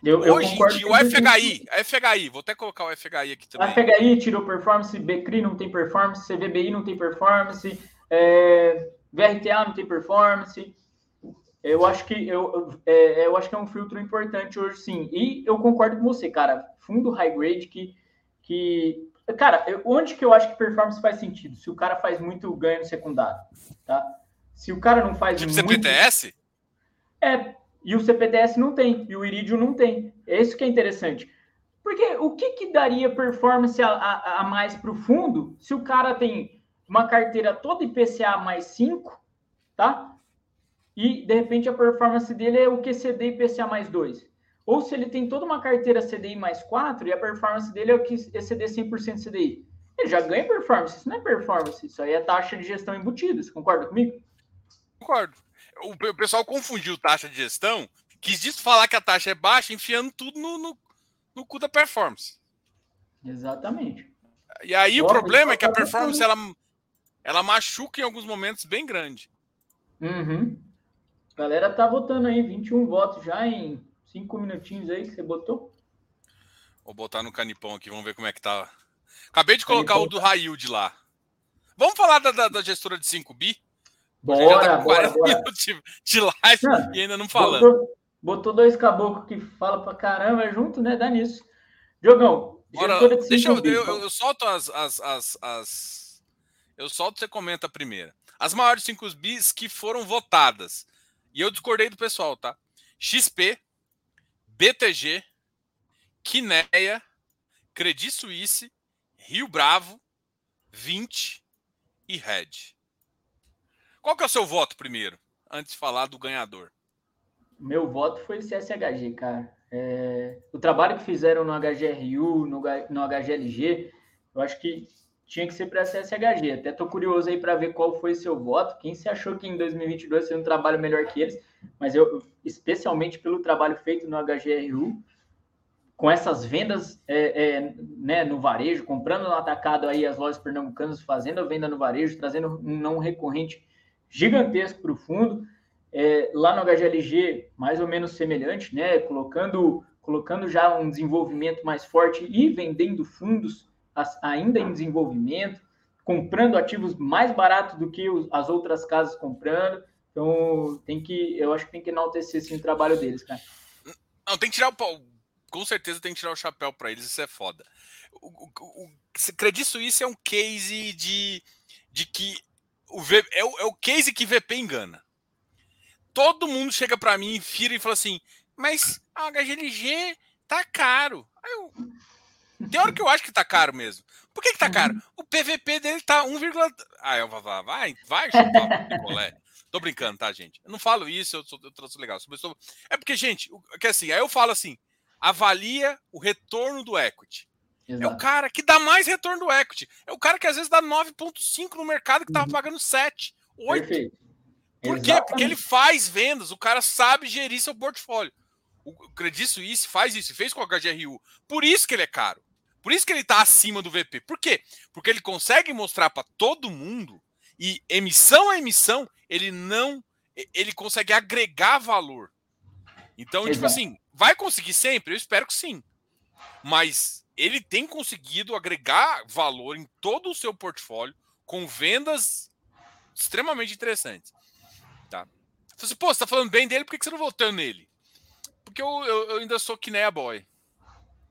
eu, hoje em dia, o FHI, a FHI, vou até colocar o FHI aqui também. A FHI tirou performance, BCRI não tem performance, CVBI não tem performance, é, VRTA não tem performance. Eu acho que eu, é, eu acho que é um filtro importante hoje, sim. E eu concordo com você, cara. Fundo high grade que, que cara, eu, onde que eu acho que performance faz sentido? Se o cara faz muito ganho no secundário, tá? Se o cara não faz tipo muito... CPTS? É, e o CPTS não tem, e o Iridium não tem. É isso que é interessante. Porque o que, que daria performance a, a, a mais para o fundo se o cara tem uma carteira toda IPCA mais 5, tá? E de repente a performance dele é o QCD IPCA mais 2. Ou se ele tem toda uma carteira CDI mais 4 e a performance dele é o QCD 100% CDI. Ele já ganha performance, isso não é performance, isso aí é taxa de gestão embutida. Você concorda comigo? Concordo. O pessoal confundiu taxa de gestão, quis disso falar que a taxa é baixa, enfiando tudo no, no, no cu da performance. Exatamente. E aí o problema é que a performance ela, ela machuca em alguns momentos bem grande. Uhum. A galera tá votando aí, 21 votos já em 5 minutinhos aí que você botou. Vou botar no canipão aqui, vamos ver como é que tá. Acabei de colocar canipão. o do Rail de lá. Vamos falar da, da, da gestora de 5 bi? Bora, já tá com 40 bora, bora. minutos de, de live não, e ainda não falando. Botou, botou, dois caboclos que fala pra caramba junto, né? Dá nisso. Jogão, Bora, de deixa eu, eu, eu, solto as, as, as, as, Eu solto, você comenta primeiro. As maiores 5 bis que foram votadas. E eu discordei do pessoal, tá? XP, BTG, Quineia, Credit Suisse, Rio Bravo, 20 e Red. Qual que é o seu voto primeiro, antes de falar do ganhador? Meu voto foi CSHG, cara. É, o trabalho que fizeram no HGRU, no, no HGLG, eu acho que tinha que ser para a CSHG. Até estou curioso aí para ver qual foi seu voto. Quem se achou que em 2022 seria um trabalho melhor que eles, mas eu, especialmente pelo trabalho feito no HGRU, com essas vendas é, é, né, no varejo, comprando no atacado aí as lojas pernambucanas, fazendo a venda no varejo, trazendo um não recorrente gigantesco para o fundo. É, lá no HGLG, mais ou menos semelhante, né? Colocando, colocando já um desenvolvimento mais forte e vendendo fundos ainda em desenvolvimento, comprando ativos mais baratos do que as outras casas comprando. Então, tem que, eu acho que tem que enaltecer sim, o trabalho deles, cara. Não, tem que tirar o. Com certeza tem que tirar o chapéu para eles, isso é foda. O, o, o Credit Suisse é um case de, de que o v, é, o, é o case que VP engana. Todo mundo chega para mim, fira e fala assim: mas a HGLG tá caro. Aí eu, tem hora que eu acho que tá caro mesmo. Por que, que tá caro? O PVP dele tá 1, ah, eu vai, vai, vai chupar <laughs> picolé. Tô brincando, tá, gente? Eu não falo isso, eu, sou, eu trouxe legal. É porque, gente, que assim, aí eu falo assim: avalia o retorno do equity. Exato. É o cara que dá mais retorno do equity. É o cara que às vezes dá 9,5 no mercado que estava uhum. pagando 7, 8. Perfeito. Por Exatamente. quê? Porque ele faz vendas, o cara sabe gerir seu portfólio. O Credit Suisse faz isso, fez com o HGRU. Por isso que ele é caro. Por isso que ele está acima do VP. Por quê? Porque ele consegue mostrar para todo mundo e emissão a emissão, ele não. Ele consegue agregar valor. Então, tipo Exato. tipo assim, vai conseguir sempre? Eu espero que sim. Mas ele tem conseguido agregar valor em todo o seu portfólio com vendas extremamente interessantes. Tá? Você, assim, pô, você tá falando bem dele, por que você não votou nele? Porque eu, eu, eu ainda sou Kiné Boy.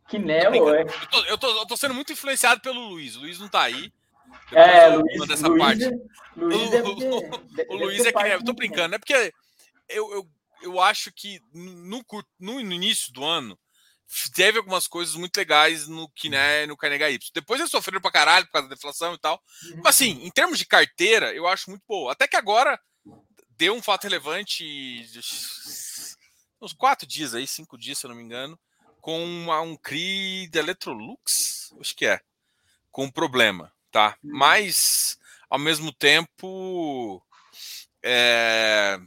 Kiné Boy? Eu tô, eu, tô, eu tô sendo muito influenciado pelo Luiz. O Luiz não tá aí. Depois é, Luiz, dessa Luiz parte. É, Luiz o, o, o Luiz é Kiné. Eu tô brincando, é porque eu, eu, eu acho que no, no, no início do ano teve algumas coisas muito legais no Kiné no Canega Y. Depois eles sofreram pra caralho por causa da deflação e tal. Uhum. Mas assim, em termos de carteira, eu acho muito boa. Até que agora deu um fato relevante uns quatro dias aí, cinco dias, se eu não me engano, com uma, um CRI da Electrolux, acho que é, com problema, tá? Uhum. Mas, ao mesmo tempo, é,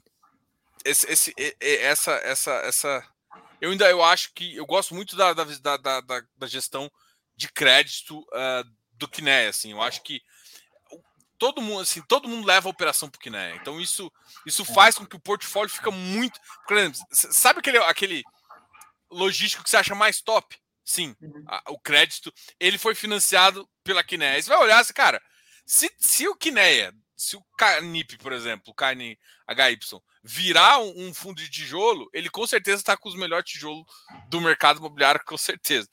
esse, esse, essa, essa, essa eu ainda eu acho que eu gosto muito da, da, da, da, gestão de crédito uh, do Kiné, assim, eu acho que todo mundo assim todo mundo leva a operação para o Kiné, então isso isso é. faz com que o portfólio fica muito, por exemplo, sabe aquele aquele logístico que você acha mais top? Sim, uhum. a, o crédito ele foi financiado pela Kiné. Você vai olhar, assim, cara, se, se o Kineia, se o Canip, por exemplo, o Carne HY virar um, um, fundo de tijolo, ele com certeza está com os melhores tijolos do mercado imobiliário, com certeza.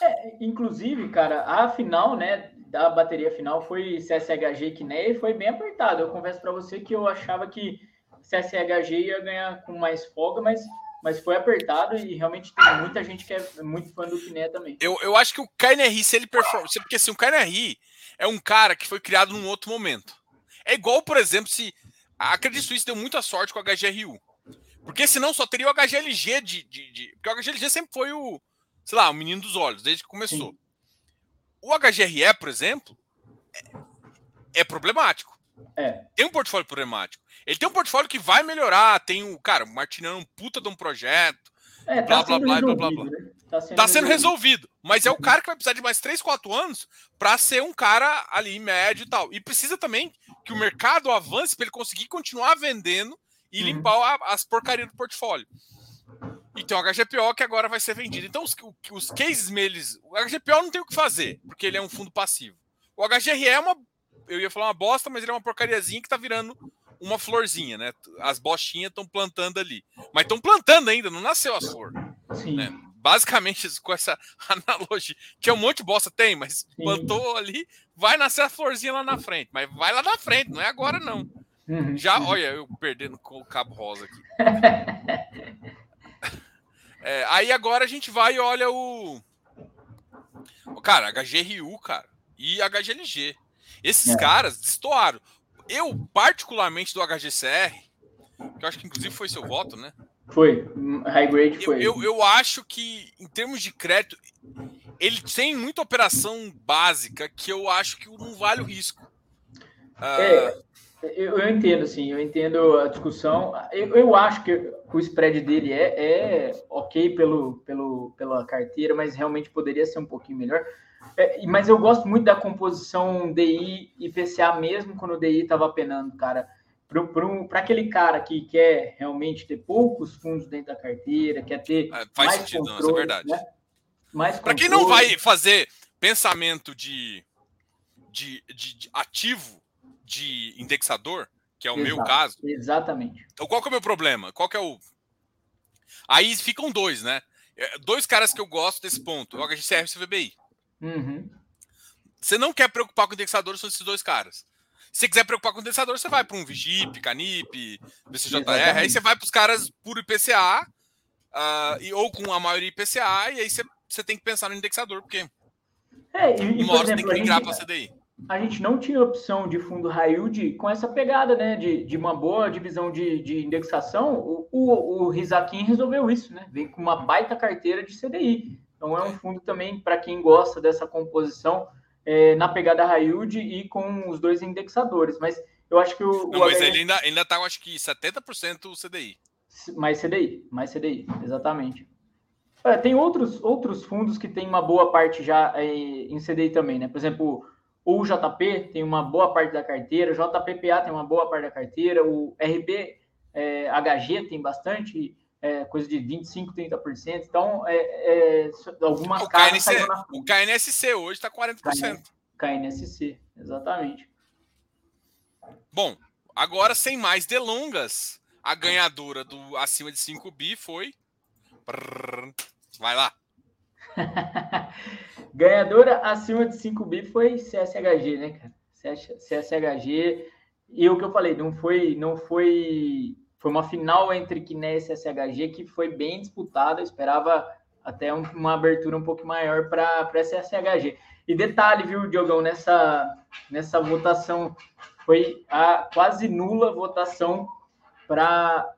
É, inclusive, cara, a final, né, da bateria final foi CSHG e Kiné e foi bem apertado. Eu confesso para você que eu achava que CSHG ia ganhar com mais folga, mas, mas foi apertado e realmente tem muita gente que é muito fã do Kiné também. Eu, eu acho que o KNRI, se ele performa, porque assim, o KNRI é um cara que foi criado num outro momento. É igual, por exemplo, se a Credit Suisse deu muita sorte com a HGRU. Porque senão só teria o HGLG de, de, de, Porque o HGLG sempre foi o, sei lá, o menino dos olhos, desde que começou. Sim. O HGRE, por exemplo, é, é problemático. É. Tem um portfólio problemático. Ele tem um portfólio que vai melhorar. Tem o. Cara, o Martinão é um puta de um projeto. É, tá blá, blá, blá, blá, blá, blá, né? Tá sendo, tá sendo resolvido. Mas é o cara que vai precisar de mais 3, 4 anos para ser um cara ali médio e tal. E precisa também que o mercado avance para ele conseguir continuar vendendo e uhum. limpar as porcarias do portfólio. E tem o HGPO que agora vai ser vendido. Então, os, os cases meles. O HGPO não tem o que fazer, porque ele é um fundo passivo. O HGRE é uma. Eu ia falar uma bosta, mas ele é uma porcariazinha que tá virando uma florzinha, né? As bostinhas estão plantando ali. Mas estão plantando ainda, não nasceu as flores. Sim. Né? Basicamente, com essa <laughs> analogia, que é um monte de bosta, tem, mas Sim. plantou ali, vai nascer a florzinha lá na frente. Mas vai lá na frente, não é agora, não. Uhum. Já, olha, eu perdendo com o cabo rosa aqui. <laughs> é, aí agora a gente vai e olha o. Cara, HGRU, cara, e HGLG. Esses é. caras destoaram. Eu, particularmente do HGCR, que eu acho que inclusive foi seu voto, né? Foi, high grade foi. Eu, eu, eu, acho que, em termos de crédito, ele tem muita operação básica que eu acho que não vale o risco. É, uh... eu, eu, entendo, assim, eu entendo a discussão. Eu, eu acho que o spread dele é, é ok pelo, pelo, pela carteira, mas realmente poderia ser um pouquinho melhor. É, mas eu gosto muito da composição DI e PCA, mesmo quando o DI estava penando, cara para aquele cara que quer realmente ter poucos fundos dentro da carteira, quer ter. É, faz mais sentido, controle, não, isso é verdade. Né? Para quem não vai fazer pensamento de, de, de, de, ativo de indexador, que é o Exato, meu caso. Exatamente. Então, qual que é o meu problema? Qual que é o. Aí ficam dois, né? É, dois caras que eu gosto desse ponto: o HGCR e o CVBI. Uhum. Você não quer preocupar com o indexador, são esses dois caras. Se quiser preocupar com condensador, você vai para um Vigip, Canip, VCJR, aí você vai para os caras puro IPCA, uh, ah, e, ou com a maioria IPCA, e aí você, você tem que pensar no indexador, porque é, e, uma hora você tem que migrar para CDI. A gente não tinha opção de fundo high yield com essa pegada, né? De, de uma boa divisão de, de indexação. O, o, o Rizakin resolveu isso, né? Vem com uma baita carteira de CDI. Então é um fundo também para quem gosta dessa composição é, na pegada high yield e com os dois indexadores. Mas eu acho que o. Não, o mas ele ainda, ainda está, acho que 70% CDI. Mais CDI, mais CDI, exatamente. É, tem outros, outros fundos que tem uma boa parte já é, em CDI também, né? Por exemplo, o JP tem uma boa parte da carteira, o JPPA tem uma boa parte da carteira, o RB é, HG tem bastante, é, coisa de 25%, 30%. Então, é, é, algumas o KNC, O KNSC hoje está 40%. KNSC, exatamente. Bom, agora sem mais delongas, a ganhadora do acima de 5 bi foi. Vai lá. <laughs> ganhadora acima de 5 bi foi CSHG, né, cara? CSHG. E o que eu falei, não foi, não foi foi uma final entre Kines e SHG que foi bem disputada. Eu esperava até um, uma abertura um pouco maior para essa SHG. E detalhe, viu, Diogão, nessa, nessa votação foi a quase nula votação para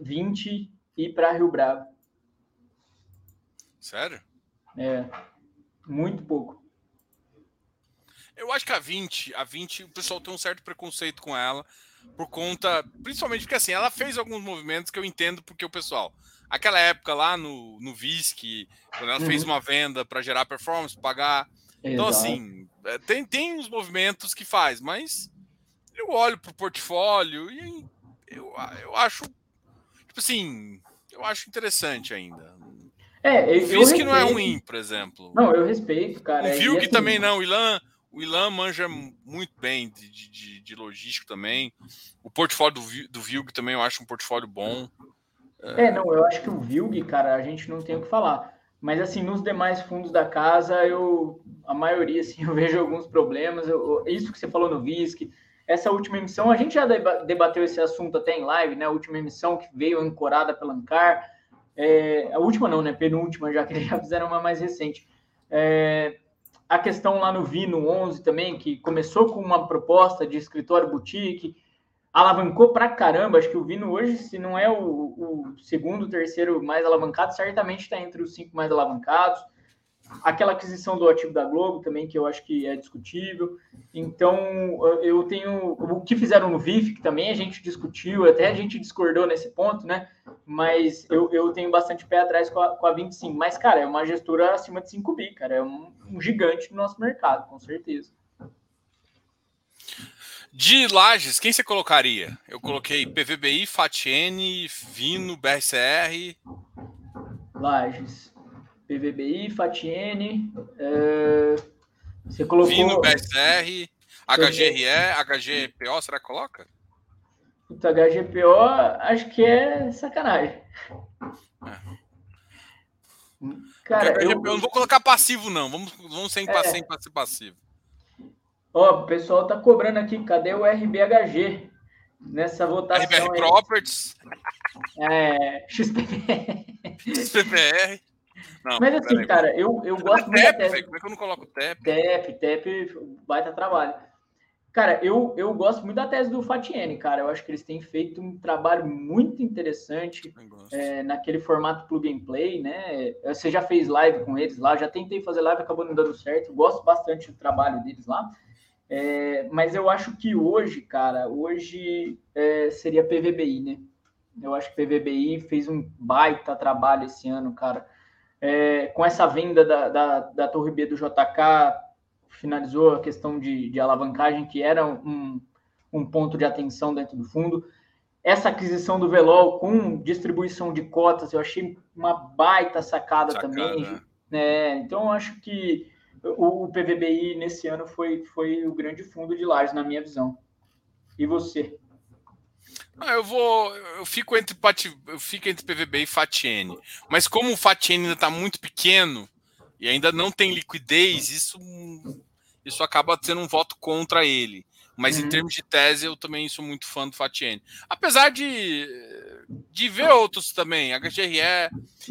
20 e para Rio Bravo. Sério? É, muito pouco. Eu acho que a 20, a 20, o pessoal tem um certo preconceito com ela por conta, principalmente porque assim, ela fez alguns movimentos que eu entendo porque o pessoal, aquela época lá no, no VISC, quando ela uhum. fez uma venda para gerar performance, pagar. Então, Exato. Então, assim, é, tem, tem uns movimentos que faz, mas eu olho pro portfólio e eu, eu acho, tipo assim, eu acho interessante ainda. É, eu, o VISC não é ruim, por exemplo. Não, eu respeito, cara. O VILG assim, também não, o Ilan o Ilan manja muito bem de, de, de logística também. O portfólio do, do Vilg também eu acho um portfólio bom. É, não, eu acho que o Vilg, cara, a gente não tem o que falar. Mas assim, nos demais fundos da casa, eu a maioria assim, <laughs> eu vejo alguns problemas. Eu, isso que você falou no VISC, essa última emissão, a gente já debateu esse assunto até em live, né? A última emissão que veio ancorada pela Ancar. É, a última não, né? Penúltima, já que eles já fizeram uma mais recente. É, a questão lá no Vino 11 também, que começou com uma proposta de escritório boutique, alavancou pra caramba. Acho que o Vino hoje, se não é o, o segundo, terceiro mais alavancado, certamente está entre os cinco mais alavancados. Aquela aquisição do ativo da Globo também, que eu acho que é discutível. Então, eu tenho. O que fizeram no VIF, que também a gente discutiu, até a gente discordou nesse ponto, né? Mas eu, eu tenho bastante pé atrás com a, com a 25. Mas, cara, é uma gestora acima de 5 bi, cara. É um, um gigante no nosso mercado, com certeza. De lajes, quem você colocaria? Eu coloquei PVBI, Fatiene, Vino, BRCR. Lages. PVBI, Fatiene. É... Você colocou. Vino, BRCR, HGRE, HGPO, será que coloca? Puta, HGPO, acho que é sacanagem. É. Cara, eu... eu... não vou colocar passivo, não. Vamos, vamos sem, é. sem passivo. Ó, o pessoal tá cobrando aqui, cadê o RBHG nessa votação? RBR aí? Properties. É, XPPR. XPPR. Não, Mas assim, cara, eu, eu gosto muito TEP, da TEP. Como é que eu não coloco TEP? TEP, TEP, baita trabalho. Cara, eu, eu gosto muito da tese do Fatiene, cara. Eu acho que eles têm feito um trabalho muito interessante é, naquele formato plug and play, né? Você já fez live com eles lá, já tentei fazer live, acabou não dando certo. gosto bastante do trabalho deles lá. É, mas eu acho que hoje, cara, hoje é, seria PVBI, né? Eu acho que PVBI fez um baita trabalho esse ano, cara. É, com essa venda da, da, da, Torre B do JK, finalizou a questão de, de alavancagem, que era um, um ponto de atenção dentro do fundo. Essa aquisição do Velol com distribuição de cotas, eu achei uma baita sacada, sacada também. Né? Então, eu acho que o, PVBI nesse ano foi, foi o grande fundo de lajes, na minha visão. E você? Ah, eu vou. Eu fico entre eu fico entre PVB e Fatiene. Mas como o Fatiene ainda está muito pequeno e ainda não tem liquidez, isso, isso acaba sendo um voto contra ele. Mas uhum. em termos de tese, eu também sou muito fã do Fatiene. Apesar de, de ver outros também. HGRE.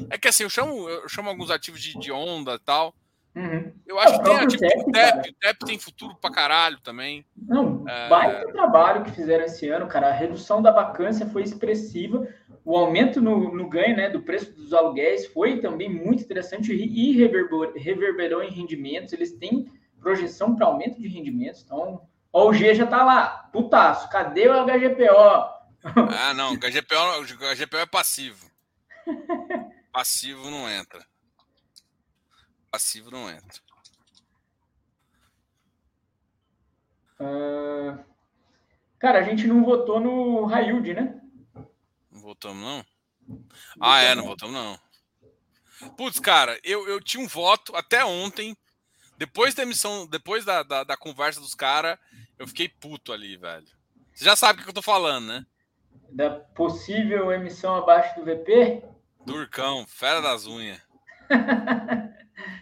É que assim, eu chamo, eu chamo alguns ativos de, de onda e tal. Uhum. Eu acho que tem tipo, TEP, o TEP, o TEP tem futuro pra caralho também. Não, é... baita trabalho que fizeram esse ano, cara. A redução da vacância foi expressiva. O aumento no, no ganho né, do preço dos aluguéis foi também muito interessante e reverberou, reverberou em rendimentos. Eles têm projeção para aumento de rendimentos. Então, ó, o G já tá lá. Putaço, cadê o HGPO? Ah, não, o HGPO, o HGPO é passivo. <laughs> Passivo não entra passivo não entra. Uh, cara, a gente não votou no Rayud, né? Não votamos, não? Ah, é, não votamos, não. Putz, cara, eu, eu tinha um voto até ontem. Depois da emissão, depois da, da, da conversa dos caras, eu fiquei puto ali, velho. Você já sabe o que eu tô falando, né? Da possível emissão abaixo do VP? Durcão, fera das unhas. <laughs>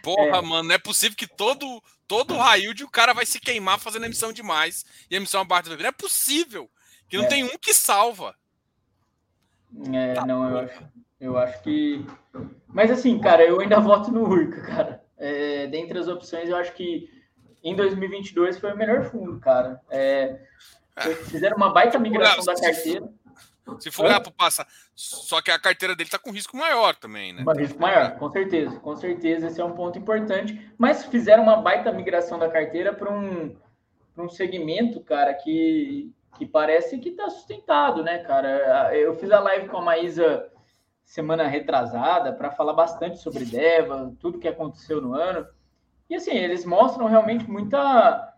Porra, é. mano, não é possível que todo todo raio de o cara vai se queimar fazendo emissão demais e emissão abaixo do Não é possível. Que não é. tem um que salva. É, tá não, eu acho, eu acho que. Mas assim, cara, eu ainda <laughs> voto no Urca, cara. É, dentre as opções, eu acho que em 2022 foi o melhor fundo, cara. É, é. fizeram uma baita migração da carteira. Se for olhar para passar. Só que a carteira dele está com risco maior também, né? Um risco maior, com certeza. Com certeza, esse é um ponto importante. Mas fizeram uma baita migração da carteira para um, um segmento, cara, que, que parece que está sustentado, né, cara? Eu fiz a live com a Maísa semana retrasada para falar bastante sobre Deva, tudo que aconteceu no ano. E assim, eles mostram realmente muita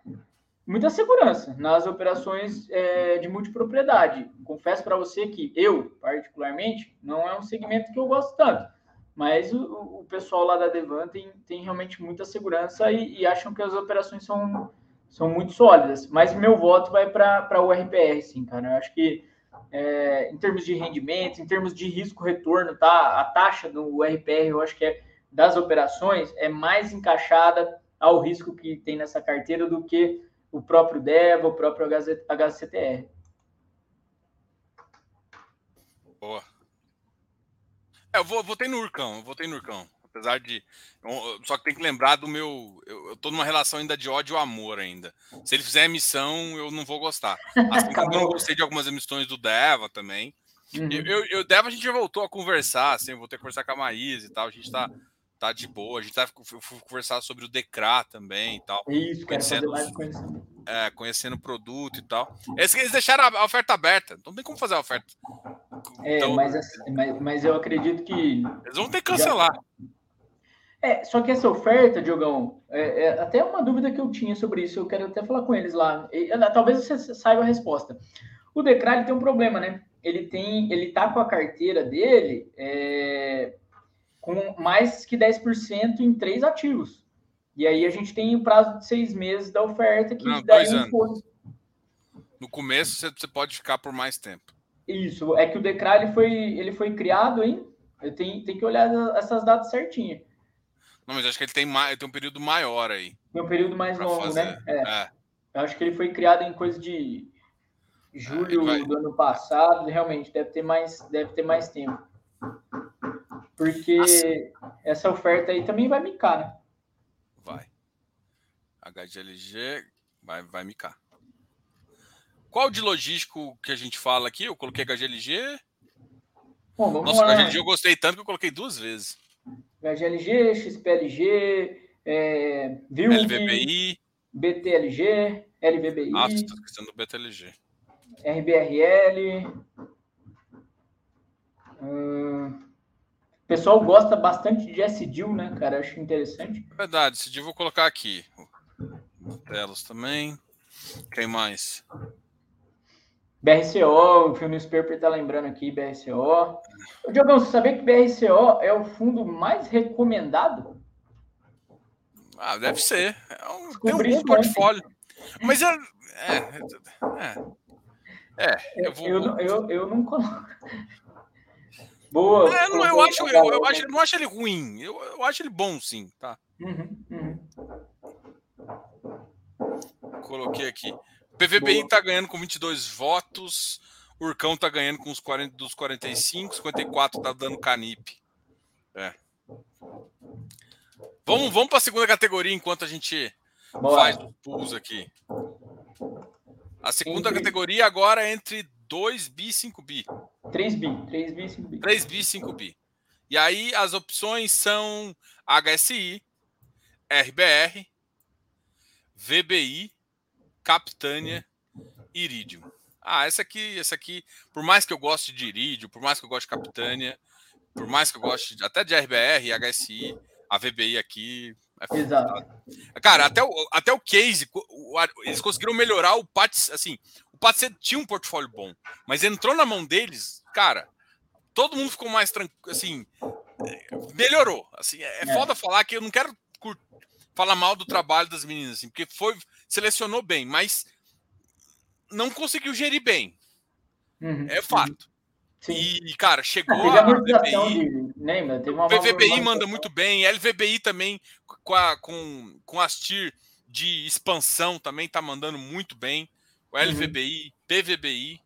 muita segurança nas operações é, de multipropriedade. Confesso para você que eu, particularmente, não é um segmento que eu gosto tanto, mas o, o pessoal lá da Devan tem, tem realmente muita segurança e, e, acham que as operações são, são muito sólidas. Mas meu voto vai para o RPR, sim, cara. Eu acho que é, em termos de rendimento, em termos de risco-retorno, tá? A taxa do RPR, eu acho que é das operações é mais encaixada ao risco que tem nessa carteira do que o próprio DEVA, o próprio HCTR. Boa. É, eu vou, votei no Urcão, eu votei no Urcão. Apesar de. Só que tem que lembrar do meu. Eu, eu tô numa relação ainda de ódio e amor ainda. Se ele fizer emissão, eu não vou gostar. Assim como eu não gostei de algumas emissões do Deva também. Uhum. Eu, eu, Deva, a gente já voltou a conversar, assim, eu vou ter que conversar com a Maísa e tal. A gente tá tá de boa. A gente tá conversar sobre o Decra também e tal. Isso, conhecendo, conhecendo. É, conhecendo o produto e tal. Eles, eles deixaram a oferta aberta, não tem como fazer a oferta. É, então, mas, assim, mas, mas eu acredito que. Eles vão ter que cancelar. É, só que essa oferta, Diogão, é, é, até uma dúvida que eu tinha sobre isso, eu quero até falar com eles lá. E, talvez você saiba a resposta. O Decra tem um problema, né? Ele tem, ele tá com a carteira dele é, com mais que 10% em três ativos. E aí a gente tem o prazo de seis meses da oferta que Não, dois anos. No começo você pode ficar por mais tempo. Isso, é que o Decra ele foi, ele foi criado, hein? Tem, tem que olhar essas datas certinhas. Não, mas acho que ele tem, mais, tem um período maior aí. Tem um período mais longo, fazer. né? É. é. Eu acho que ele foi criado em coisa de julho é, vai... do ano passado. Realmente, deve ter mais, deve ter mais tempo. Porque assim. essa oferta aí também vai micar, né? Vai. HGLG vai, vai micar. Qual de logístico que a gente fala aqui? Eu coloquei HGLG. Bom, vamos Nossa, lá. HGLG eu gostei tanto que eu coloquei duas vezes. HGLG, XPLG, é, VILG, LVBI, BTLG, LVBI. Ah, estou esquecendo do BTLG. RBRL. Hum, pessoal gosta bastante de SDIL, né, cara? Eu acho interessante. Verdade, SDIL vou colocar aqui. Telos também. Quem mais? BRCO, o Phil Newspaper tá lembrando aqui, BRCO. Diogão, você sabia que BRCO é o fundo mais recomendado? Ah, deve ser. É um, tem um bom portfólio. Mas é, é, é, é, eu, vou... eu, eu, eu não coloco. Boa. É, não, eu, acho, eu, eu, acho, não acho ele ruim. Eu, eu acho ele bom, sim, tá? Uhum, uhum. Coloquei aqui. PVBI está ganhando com 22 votos. Urcão está ganhando com os 40 dos 45, 54 está dando Canip. É. Vamos, vamos para a segunda categoria enquanto a gente Boa. faz o pulso aqui. A segunda entre... categoria agora é entre 2B e 5B. 3B, 3B e 5B. 3B e 5B. E aí as opções são HSI, RBR, VBI, Capitânia, Iridium. Ah, essa aqui, essa aqui, por mais que eu goste de Iridium, por mais que eu goste de Capitânia, por mais que eu goste de, até de RBR, HSI, a VBI aqui. É Exato. Cara, até o, até o case, eles conseguiram melhorar o Pat, assim, Pat tinha um portfólio bom, mas entrou na mão deles, cara, todo mundo ficou mais tranquilo, assim, melhorou. Assim, é, é foda falar que eu não quero falar mal do trabalho das meninas, assim, porque foi selecionou bem, mas não conseguiu gerir bem. Uhum, é fato. Sim. E, cara, chegou ah, a, VBI. Uma PVBI manda muito bem, LVBI também, com, a, com, com as TIR de expansão, também tá mandando muito bem. O LVBI, uhum. PVBI.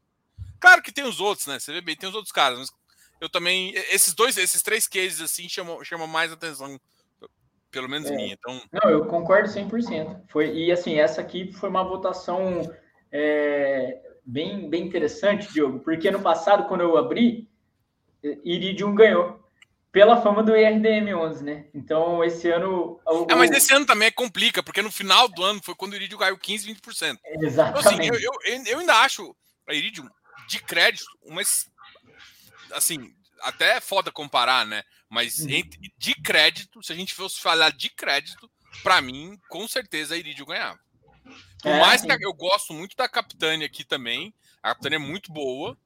Claro que tem os outros, né? CVBI tem os outros caras, mas eu também. Esses dois, esses três cases assim chamam, chamam mais atenção pelo menos é. minha. Então... Não, eu concordo 100%. Foi, e assim, essa aqui foi uma votação é, bem, bem interessante, Diogo, porque no passado, quando eu abri, Iridium ganhou. Pela fama do IRDM11, né? Então, esse ano. O, é, mas esse ano também é complica, porque no final do ano foi quando o Iridium caiu 15, 20%. Exatamente. Então, assim, eu, eu, eu ainda acho a Iridium de crédito, mas assim, até é foda comparar, né? Mas uhum. entre, de crédito, se a gente fosse falar de crédito, para mim, com certeza a Iridium ganhava. Por é, mais sim. que eu gosto muito da Capitânia aqui também. A Capitânia é muito boa.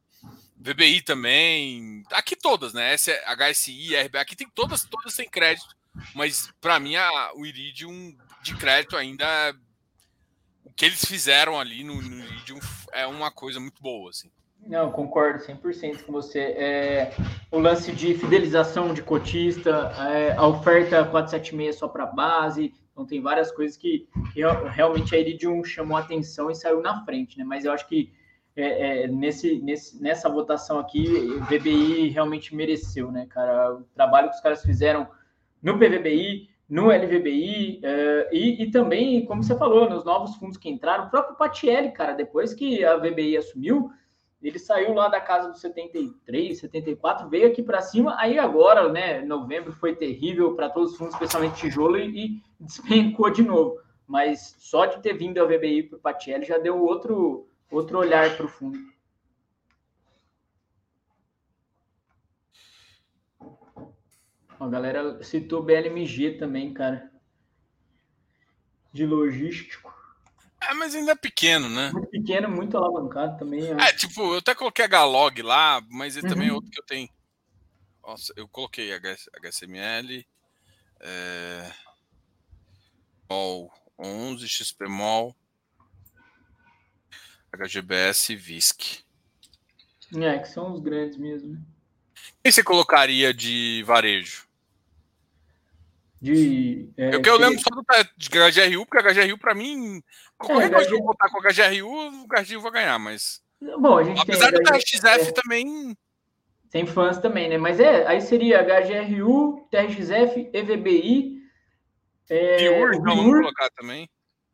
VBI também. Aqui todas, né? HSI, RBA, aqui tem todas, todas sem crédito. Mas para mim a, o Iridium de crédito ainda o que eles fizeram ali no, no Iridium é uma coisa muito boa, assim. Não, concordo 100% com você. É, o lance de fidelização de cotista, é, a oferta 476 só para base, então tem várias coisas que, que realmente a Iridium chamou atenção e saiu na frente, né? Mas eu acho que é, é, nesse, nesse, nessa votação aqui, o VBI realmente mereceu, né, cara? O trabalho que os caras fizeram no PVBI, no LVBI é, e, e, também, como você falou, nos novos fundos que entraram, o próprio Patielli, cara, depois que a VBI assumiu, Ele saiu lá da casa dos 73, 74, veio aqui para cima. Aí agora, né, novembro foi terrível para todos os fundos, especialmente tijolo, e, e <laughs> despencou de novo. Mas só de ter vindo a VBI para o Patielli já deu outro, outro olhar para o fundo. A galera citou BLMG também, cara. De logístico. É, mas ainda é pequeno, né? Muito pequeno, muito alavancado também. É, tipo, eu até coloquei a Galog lá, mas ele uhum. também é outro que eu tenho. Nossa, eu coloquei HSML, é... MOL 11, XPMOL, HGBS e VISC. É, que são os grandes mesmo. Né? Quem você colocaria de varejo? de. É, eu, que eu lembro só do de HGRU, porque a HGRU, para mim, qualquer é, coisa que eu botar com a HGRU, o HGRU vai ganhar, mas. Bom, a gente Apesar do TRXF é, também. Tem fãs também, né? Mas é, aí seria HGRU, TRXF, EVBI. É, então vamos colocar também.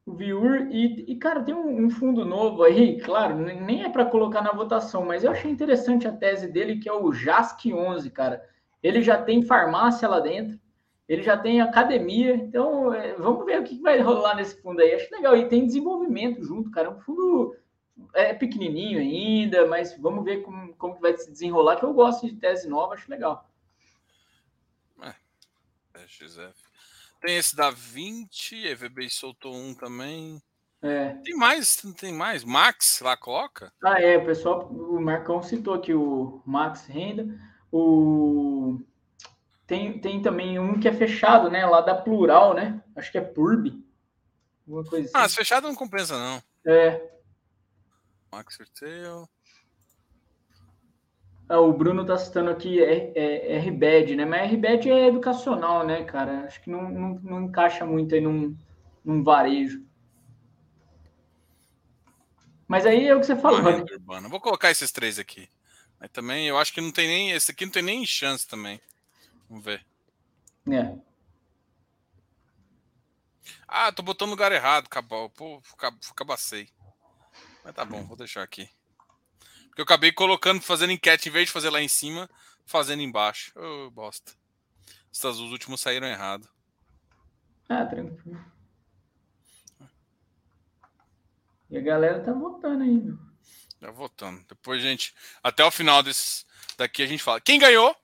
Viur, e, e cara, tem um, um, fundo novo aí, claro, nem é para colocar na votação, mas eu achei interessante a tese dele, que é o JASC 11, cara. Ele já tem farmácia lá dentro, ele já tem academia, então é, vamos ver o que vai rolar nesse fundo aí. Acho legal. E tem desenvolvimento junto, cara. É um fundo é pequenininho ainda, mas vamos ver como, como que vai se desenrolar, que eu gosto de tese nova, acho legal. É, XF. Tem esse da 20, EVB soltou um também. É. Tem mais, tem mais. Max lá coloca? Ah, é, o pessoal, o Marcão citou aqui o Max Renda, o tem, tem também um que é fechado, né? Lá da Plural, né? Acho que é Purb. Alguma coisa ah, assim. Ah, fechado não compensa, não. É. Max Retail. Ah, o Bruno tá citando aqui é, é, RBED, né? Mas RBED é educacional, né, cara? Acho que não, não, não encaixa muito aí num, num varejo. Mas aí é o que você falou. Né? Vou colocar esses três aqui. Mas também eu acho que não tem nem. Esse aqui não tem nem chance também. Vamos ver. É. Ah, tô botando no lugar errado, cabal. Pô, cabacei. Mas tá bom, vou deixar aqui. Porque eu acabei colocando, fazendo enquete, em vez de fazer lá em cima, fazendo embaixo. Ô, oh, bosta. Essas, os últimos saíram errado. Ah, tranquilo. E a galera tá votando aí, meu. Tá votando. Depois, gente, até o final desse daqui a gente fala. Quem ganhou?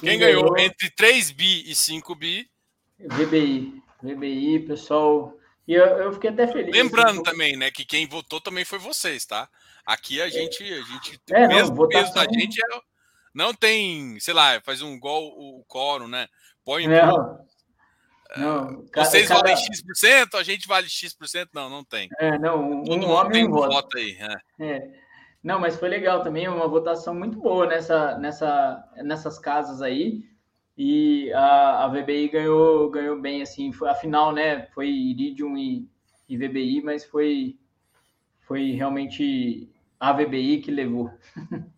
Quem ganhou entre 3 bi e 5 bi? VBI. VBI, pessoal. E eu, eu fiquei até feliz. Lembrando também, né, que quem votou também foi vocês, tá? Aqui a gente, a gente é, mesmo, não, da gente é, não tem, sei lá, faz um gol o coro, né? Põe não. Não, Vocês cada... valem X%, a gente vale X%? Não, não tem. É, não, um, um homem tem um voto. voto aí. É. é. Não, mas foi legal também, uma votação muito boa nessa, nessa, nessas casas aí. E a, a VBI ganhou, ganhou bem, assim, foi, afinal, né, foi Iridium e, e VBI, mas foi, foi realmente a VBI que levou. <laughs>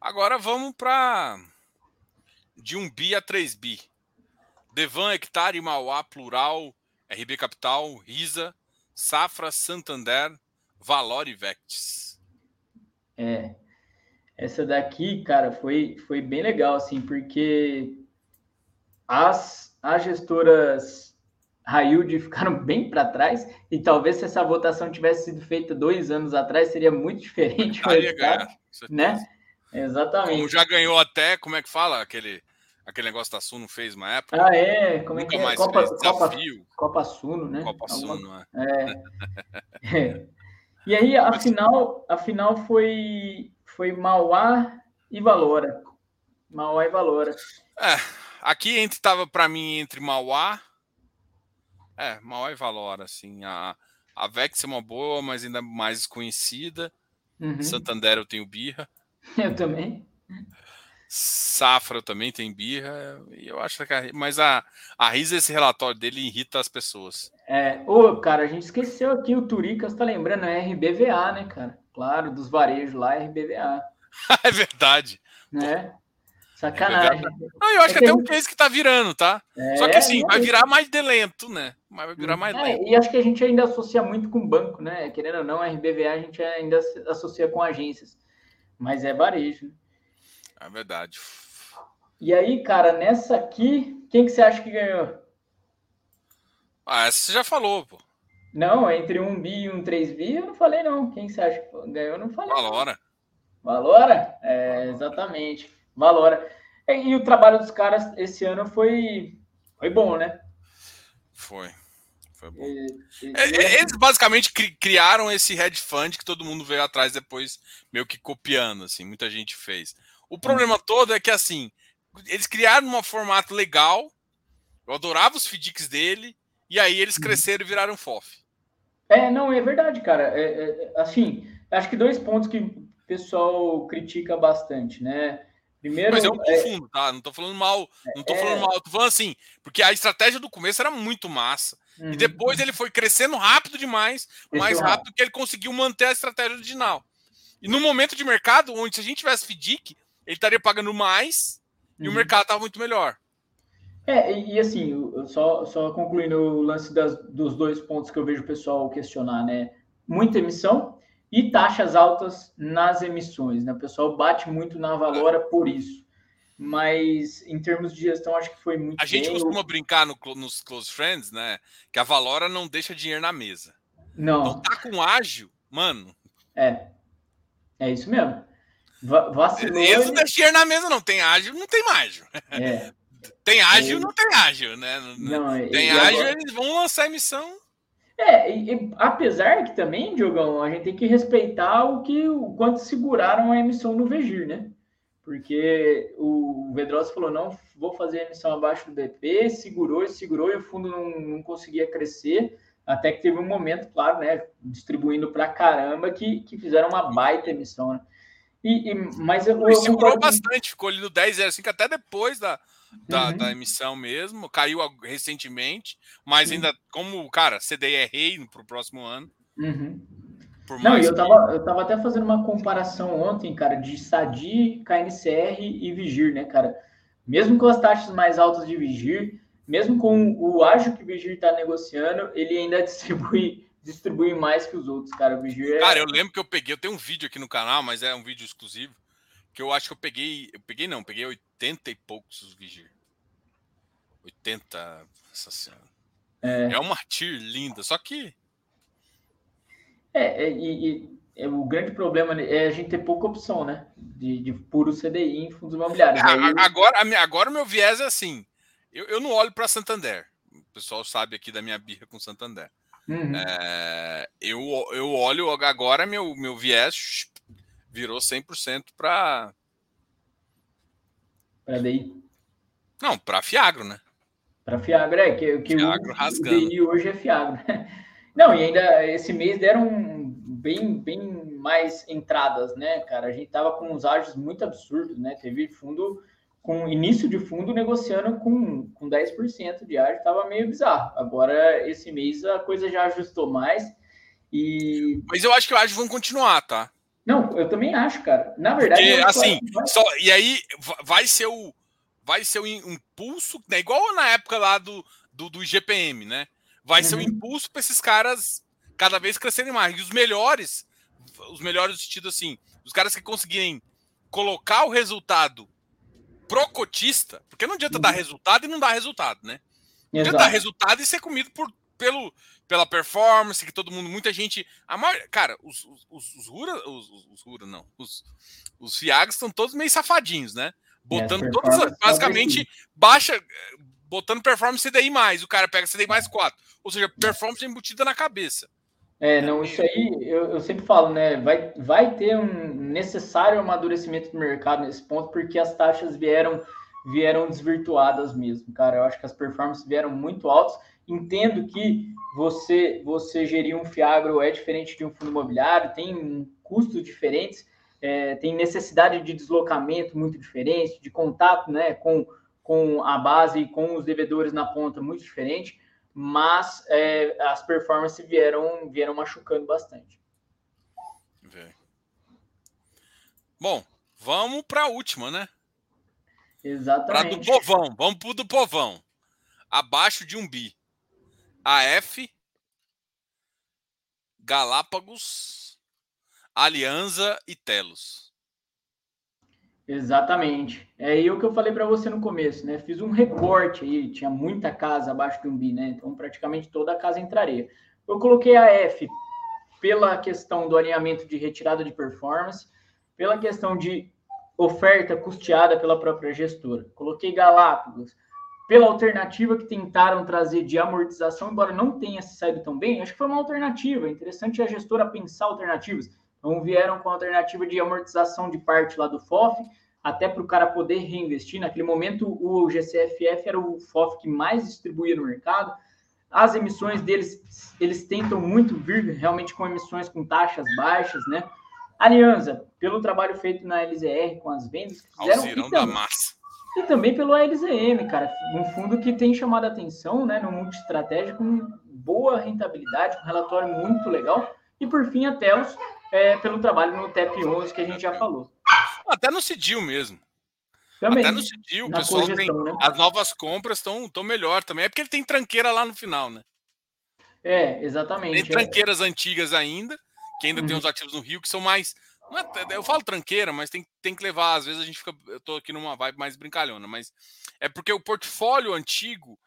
Agora vamos para de 1 bi a 3 bi. Devan, Hectare, Mauá, Plural, RB Capital, Risa, Safra, Santander, Valor e Vectis. É. Essa daqui, cara, foi, foi bem legal, assim, porque as, as gestoras Railde ficaram <laughs> bem para trás, e talvez se essa votação tivesse sido feita dois anos atrás, seria muito diferente. Daria ganhar, né? Exatamente. Como já ganhou até, como é que fala? Aquele, aquele negócio da Suno fez uma época. Ah, é? Como é que é? mais Copa, fez desafio. Copa, Copa Suno, né? Copa Alguma... Suno, é. <laughs> é. E aí, a final, a final foi, foi Mauá e Valora. Mauá e Valora. É, aqui entre tava para mim entre Mauá, é, Mauá e Valora, assim, a a Vex é uma boa, mas ainda mais desconhecida. Uhum. Santander eu tenho birra. <laughs> Eu também. Safra também tem birra, e eu acho que a, mas a, a Risa, esse relatório dele irrita as pessoas. É, ô, cara, a gente esqueceu aqui o Turicas, tá lembrando, é RBVA, né, cara? Claro, dos varejos lá, RBVA. <laughs> é verdade. Né? Sacanagem. Ah, eu acho é que até um case que tá virando, tá? É, Só que assim, vai virar mais de lento, né? Vai virar mais é, lento. E acho que a gente ainda associa muito com banco, né? Querendo ou não, a RBVA a gente ainda associa com agências. Mas é varejo. Né? É verdade. E aí, cara, nessa aqui, quem que você acha que ganhou? Ah, essa você já falou, pô. Não, entre um bi e um 3 bi, eu não falei, não. Quem você acha que ganhou? Eu não falei. Valora. Valora? É, exatamente valora. E, o trabalho dos caras esse ano foi, foi bom, né? Foi. Foi bom. E, e, é, é, eles basicamente criaram esse hedge fund que todo mundo veio atrás depois, meio que copiando, assim, muita gente fez. O problema hum. todo é que, assim, eles criaram um formato legal, eu adorava os FDICs dele, e aí eles uhum. cresceram e viraram FOF. É, não, é verdade, cara. É, é, assim, acho que dois pontos que o pessoal critica bastante, né? Primeiro, Mas é um é... fundo, tá? Não tô falando mal, não tô é... falando mal, tô falando assim, porque a estratégia do começo era muito massa. Uhum. E depois ele foi crescendo rápido demais, mais rápido que ele conseguiu manter a estratégia original. E no momento de mercado, onde se a gente tivesse FDIC, ele estaria pagando mais uhum. e o uhum. mercado estava muito melhor. É, e, assim, só, só concluindo o lance das, dos dois pontos que eu vejo o pessoal questionar, né? Muita emissão, e taxas altas nas emissões. Né? O pessoal bate muito na Valora por isso. Mas em termos de gestão, acho que foi muito. A gente bem. costuma brincar no, nos Close Friends, né? Que a Valora não deixa dinheiro na mesa. Não. Então tá com ágil, mano. É. É isso mesmo. Va vacilou. Eles não deixam dinheiro na mesa, não. Tem ágil, não tem ágil. É. tem ágil, não tem ágil, né? Não, tem ágil, agora... eles vão lançar emissão. É, e, e, apesar que também, Diogão, a gente tem que respeitar o que o quanto seguraram a emissão no Vegir, né? Porque o Vedrosa falou, não, vou fazer a emissão abaixo do BP, segurou e segurou, e o fundo não, não conseguia crescer, até que teve um momento, claro, né, distribuindo para caramba, que, que fizeram uma baita emissão, né? E, e, mas eu, eu segurou bastante, ficou ali no 10,05 até depois da, da, uhum. da, emissão mesmo, caiu recentemente, mas uhum. ainda, como, cara, CDI é rei para o próximo ano. Uhum. Não, eu tava, eu tava até fazendo uma comparação ontem, cara, de Sadi, KNCR e Vigir, né, cara? Mesmo com as taxas mais altas de Vigir, mesmo com o ágio que o Vigir está negociando, ele ainda <laughs> distribui, distribui mais que os outros, cara. O Vigir é... Cara, eu lembro que eu peguei, eu tenho um vídeo aqui no canal, mas é um vídeo exclusivo que eu acho que eu peguei. Eu peguei não, peguei 80 e poucos os Vigir. 80. Nossa senhora. É, é uma TIR linda, só que. É, é e, é, o grande problema é a gente ter pouca opção, né? De, de puro CDI em fundos imobiliários. Aí... Agora, agora o meu viés é assim. Eu, eu não olho para Santander. O pessoal sabe aqui da minha birra com Santander. Uhum. É, eu, eu olho agora, meu, meu viés virou 100% para. Para DI? Não, para Fiagro, né? Para Fiagro, é. Que, que Fiagro o, rasgando. o DI hoje é Fiagro. <laughs> Não, e ainda esse mês deram bem, bem mais entradas, né, cara? A gente tava com uns ágios muito absurdos, né? Teve fundo com início de fundo negociando com, com 10% de ágio, tava meio bizarro. Agora, esse mês, a coisa já ajustou mais. E... Mas eu acho que o ágio vão continuar, tá? Não, eu também acho, cara. Na verdade, Porque, assim, só, e aí vai ser o vai ser o impulso, né, igual na época lá do, do, do GPM, né? Vai uhum. ser o impulso para esses caras cada vez crescerem mais. E os melhores, os melhores no sentido assim, os caras que conseguirem colocar o resultado pro cotista, porque não adianta uhum. dar resultado e não dar resultado, né? Não adianta dar resultado e ser comido por, pelo, pela performance, que todo mundo, muita gente. A maior, cara, os, os, os Rura, os, os Rura não, os, os Fiagos estão todos meio safadinhos, né? Botando todas, basicamente, baixa, botando performance CDI mais, o cara pega CDI mais 4. Ou seja, performance embutida na cabeça. É, não, isso aí eu, eu sempre falo, né? Vai, vai ter um necessário amadurecimento do mercado nesse ponto, porque as taxas vieram vieram desvirtuadas mesmo, cara. Eu acho que as performances vieram muito altas. Entendo que você você gerir um Fiagro é diferente de um fundo imobiliário, tem custos diferentes, é, tem necessidade de deslocamento muito diferente, de contato né, com, com a base e com os devedores na ponta muito diferente, mas é, as performances vieram, vieram machucando bastante. Bom, vamos para a última, né? Exatamente. Para do povão, vamos pro do povão. Abaixo de um bi. AF, Galápagos, Aliança e Telos. Exatamente. É aí o que eu falei para você no começo, né? Fiz um recorte aí, tinha muita casa abaixo de um né? Então praticamente toda a casa entraria. Eu coloquei a F pela questão do alinhamento de retirada de performance, pela questão de oferta custeada pela própria gestora. Coloquei Galápagos pela alternativa que tentaram trazer de amortização, embora não tenha se saído tão bem, acho que foi uma alternativa. É interessante a gestora pensar alternativas. Então vieram com a alternativa de amortização de parte lá do FOF, até para o cara poder reinvestir. Naquele momento, o GCFF era o FOF que mais distribuía no mercado. As emissões deles, eles tentam muito vir realmente com emissões com taxas baixas, né? Aliança, pelo trabalho feito na LZR com as vendas fizeram. E também, e também pelo ALZM, cara, um fundo que tem chamado a atenção, né, no multi estratégico, com boa rentabilidade, com um relatório muito legal. E por fim, a Telos, é, pelo trabalho no TEP 11 que a gente já falou. Até no Cidil mesmo. Também, Até no Cidil, o pessoal tem. Né? As novas compras estão melhor também. É porque ele tem tranqueira lá no final, né? É, exatamente. Tem tranqueiras é. antigas ainda, que ainda uhum. tem os ativos no Rio, que são mais. É, eu falo tranqueira, mas tem, tem que levar. Às vezes a gente fica. Eu tô aqui numa vibe mais brincalhona, mas é porque o portfólio antigo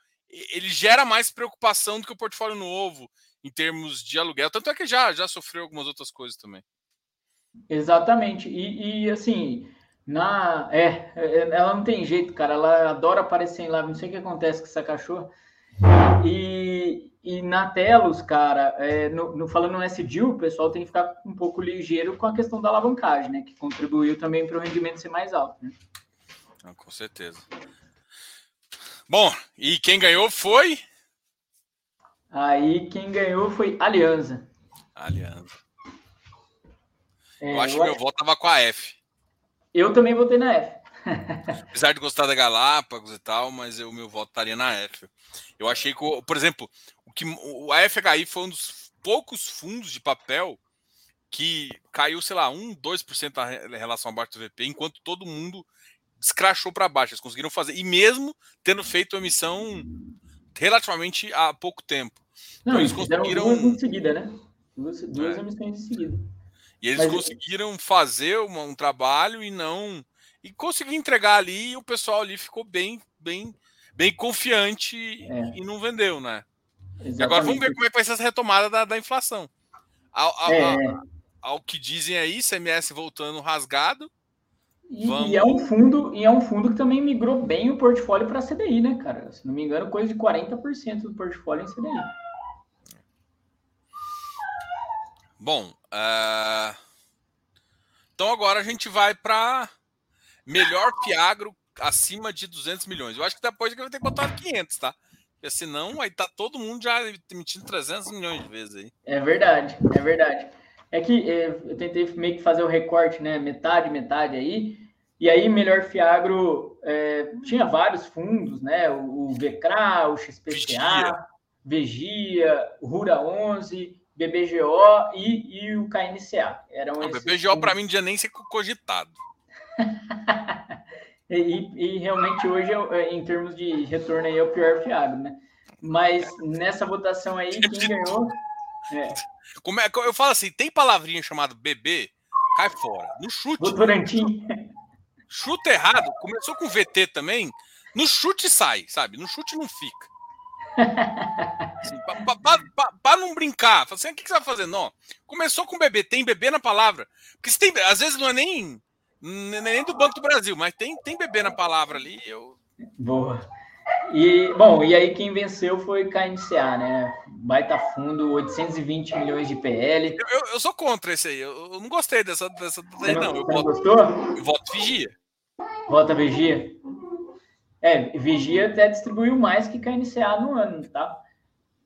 ele gera mais preocupação do que o portfólio novo em termos de aluguel. Tanto é que já, já sofreu algumas outras coisas também. Exatamente. E, e assim, na. É, é, ela não tem jeito, cara. Ela adora aparecer em live. Não sei o que acontece com essa cachorra. E, e na Telos, cara, é, no, no, falando no SDIL, o pessoal tem que ficar um pouco ligeiro com a questão da alavancagem, né? Que contribuiu também para o rendimento ser mais alto. Né? Ah, com certeza. Bom, e quem ganhou foi? Aí quem ganhou foi Aliança. Aliança. É, eu acho que meu voto tava com a F. Eu também votei na F. <laughs> Apesar de gostar da Galápagos e tal, mas o meu voto estaria na F. Eu achei que, por exemplo, o que o FHI foi um dos poucos fundos de papel que caiu, sei lá, 1, 2% em relação ao baixo do VP, enquanto todo mundo escrachou para baixo. Eles conseguiram fazer, e mesmo tendo feito a emissão relativamente há pouco tempo. Não, então, eles conseguiram. Duas em seguida, né? Duas, duas é. emissões em seguida. E eles Mas... conseguiram fazer um, um, trabalho e não. E conseguir entregar ali, e o pessoal ali ficou bem, bem, bem confiante é. e não vendeu, né? Exatamente. E agora vamos ver como é que vai ser essa retomada da, da inflação. Ao, ao, é. ao, ao, que dizem aí, CMS voltando rasgado. E, vamos... e, é um fundo, e é um fundo que também migrou bem o portfólio para CDI, né, cara? Se não me engano, coisa de 40% do portfólio em CDI. Bom, uh... então agora a gente vai para melhor Piagro acima de 200 milhões. Eu acho que depois vai ter que botar 500, tá? Porque senão aí tá todo mundo já emitindo 300 milhões de vezes aí. É verdade, é verdade. É que é, eu tentei meio que fazer o recorte, né? Metade, metade aí. E aí, Melhor Fiagro é, tinha vários fundos, né? O, o VCRA, o XPCA, Vegia, Rura 11, BBGO e, e o KNCA. Eram o BBGO para mim já nem ser cogitado. <laughs> e, e, realmente hoje, é, em termos de retorno, aí, é o pior fiado, né? Mas nessa votação aí, quem <laughs> ganhou. É. Como é, eu falo assim: tem palavrinha chamada bebê, cai fora. No chute. Votorantim. Chute errado, começou com VT também. No chute sai, sabe? No chute não fica. Assim, para não brincar, assim, o que, que você vai fazer? Não. Começou com bebê, tem bebê na palavra. Porque tem, às vezes não é nem, nem do Banco do Brasil, mas tem, tem bebê na palavra ali. Eu... Boa. E, bom, e aí quem venceu foi KNCA, né? Baita fundo, 820 milhões de PL. Eu, eu, eu sou contra esse aí, eu, eu, não gostei dessa, dessa daí, não. Eu voto, gostou? Eu voto vigia. Vota vigia? É, Vigia até distribuiu mais que KNCA no ano, tá?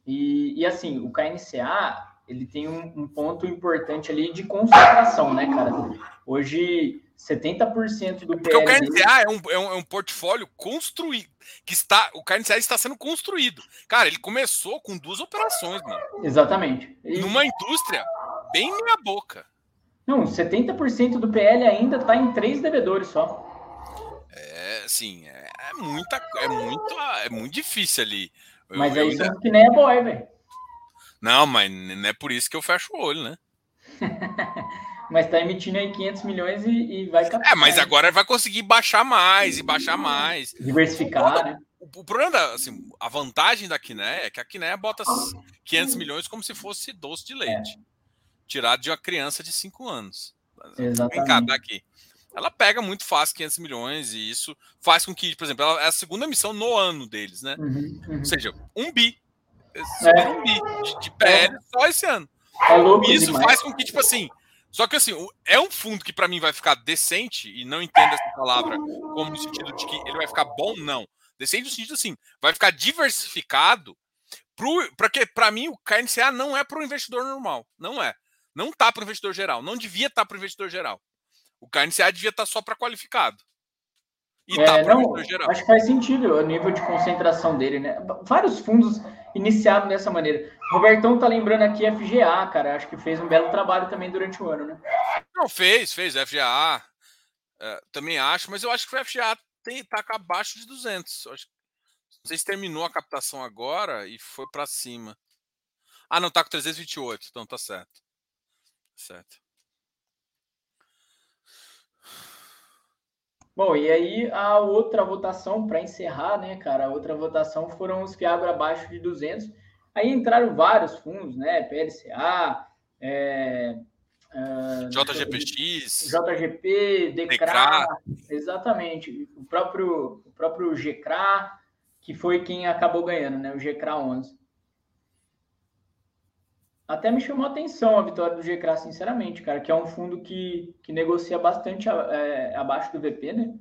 E, e assim, o KNCA, ele tem um, um, ponto importante ali de concentração, né, cara? Hoje, 70% do é Porque o KNCA é um, é, um, é um portfólio construído, que está, o KNCA está sendo construído. Cara, ele começou com duas operações, mano. Exatamente. E... Numa indústria bem meia boca. Não, 70% do PL ainda está em três devedores só. É, assim, é, é muita, é muito, é muito difícil ali. Mas eu, é isso que nem é boy, velho. Não, mas não é por isso que eu fecho o olho, né? <laughs> mas tá emitindo aí 500 milhões e, e vai captar. É, mas agora vai conseguir baixar mais e baixar mais. Diversificar, né? O, problema, da, assim, a vantagem da Kiné é que a Kiné bota 500 milhões como se fosse doce de leite. É. Tirado de uma criança de 5 anos. Exatamente. Cá, daqui. Ela pega muito fácil 500 milhões e isso faz com que, por exemplo, ela é a segunda missão no ano deles, né? Uhum, uhum. Ou seja, um bi é. um bi de, de PL é. só esse ano. É Isso demais. faz com que, tipo assim. Só que assim, é um fundo que para mim vai ficar decente, e não entendo essa palavra como no sentido de que ele vai ficar bom, não. Decente no sentido assim, vai ficar diversificado para que para mim o KNCA não é para o investidor normal, não é. Não tá para o investidor geral, não devia estar tá para o investidor geral. O KNCA devia estar tá só para qualificado. E é, tá não, geral. Acho que faz sentido o nível de concentração dele, né? Vários fundos iniciaram dessa maneira. Robertão tá lembrando aqui FGA, cara. Acho que fez um belo trabalho também durante o ano, né? Não, fez, fez. FGA. É, também acho, mas eu acho que o FGA tem, tá abaixo de 200. Acho, não sei se terminou a captação agora e foi para cima. Ah, não, tá com 328, então tá certo. Certo. Bom, e aí a outra votação, para encerrar, né, cara, a outra votação foram os Fiagro abaixo de 200. Aí entraram vários fundos, né, PLCA, é, é, JGPX, JGP, DECRA, exatamente, o próprio, o próprio GCRA, que foi quem acabou ganhando, né, o GCRA 11. Até me chamou a atenção a vitória do GCRA, sinceramente, cara, que é um fundo que, que negocia bastante é, abaixo do VP, né?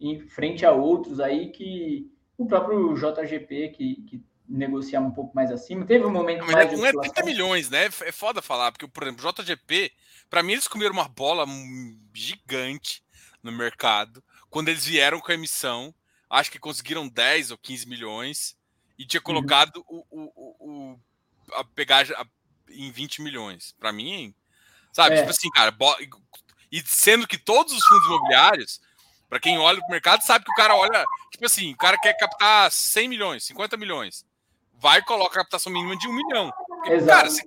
Em frente a outros aí que o próprio JGP, que, que negocia um pouco mais acima, teve um momento Mas mais. Mas é 30 milhões, né? É foda falar, porque, por exemplo, JGP, para mim, eles comeram uma bola gigante no mercado. Quando eles vieram com a emissão, acho que conseguiram 10 ou 15 milhões e tinha uhum. colocado uhum. o, o, o, a pegar a em 20 milhões. Para mim, sabe? É. Tipo assim, cara, e sendo que todos os fundos imobiliários, para quem olha o mercado, sabe que o cara olha, tipo assim, o cara quer captar 100 milhões, 50 milhões. Vai e coloca a captação mínima de um milhão. Porque, Exato. Cara, você,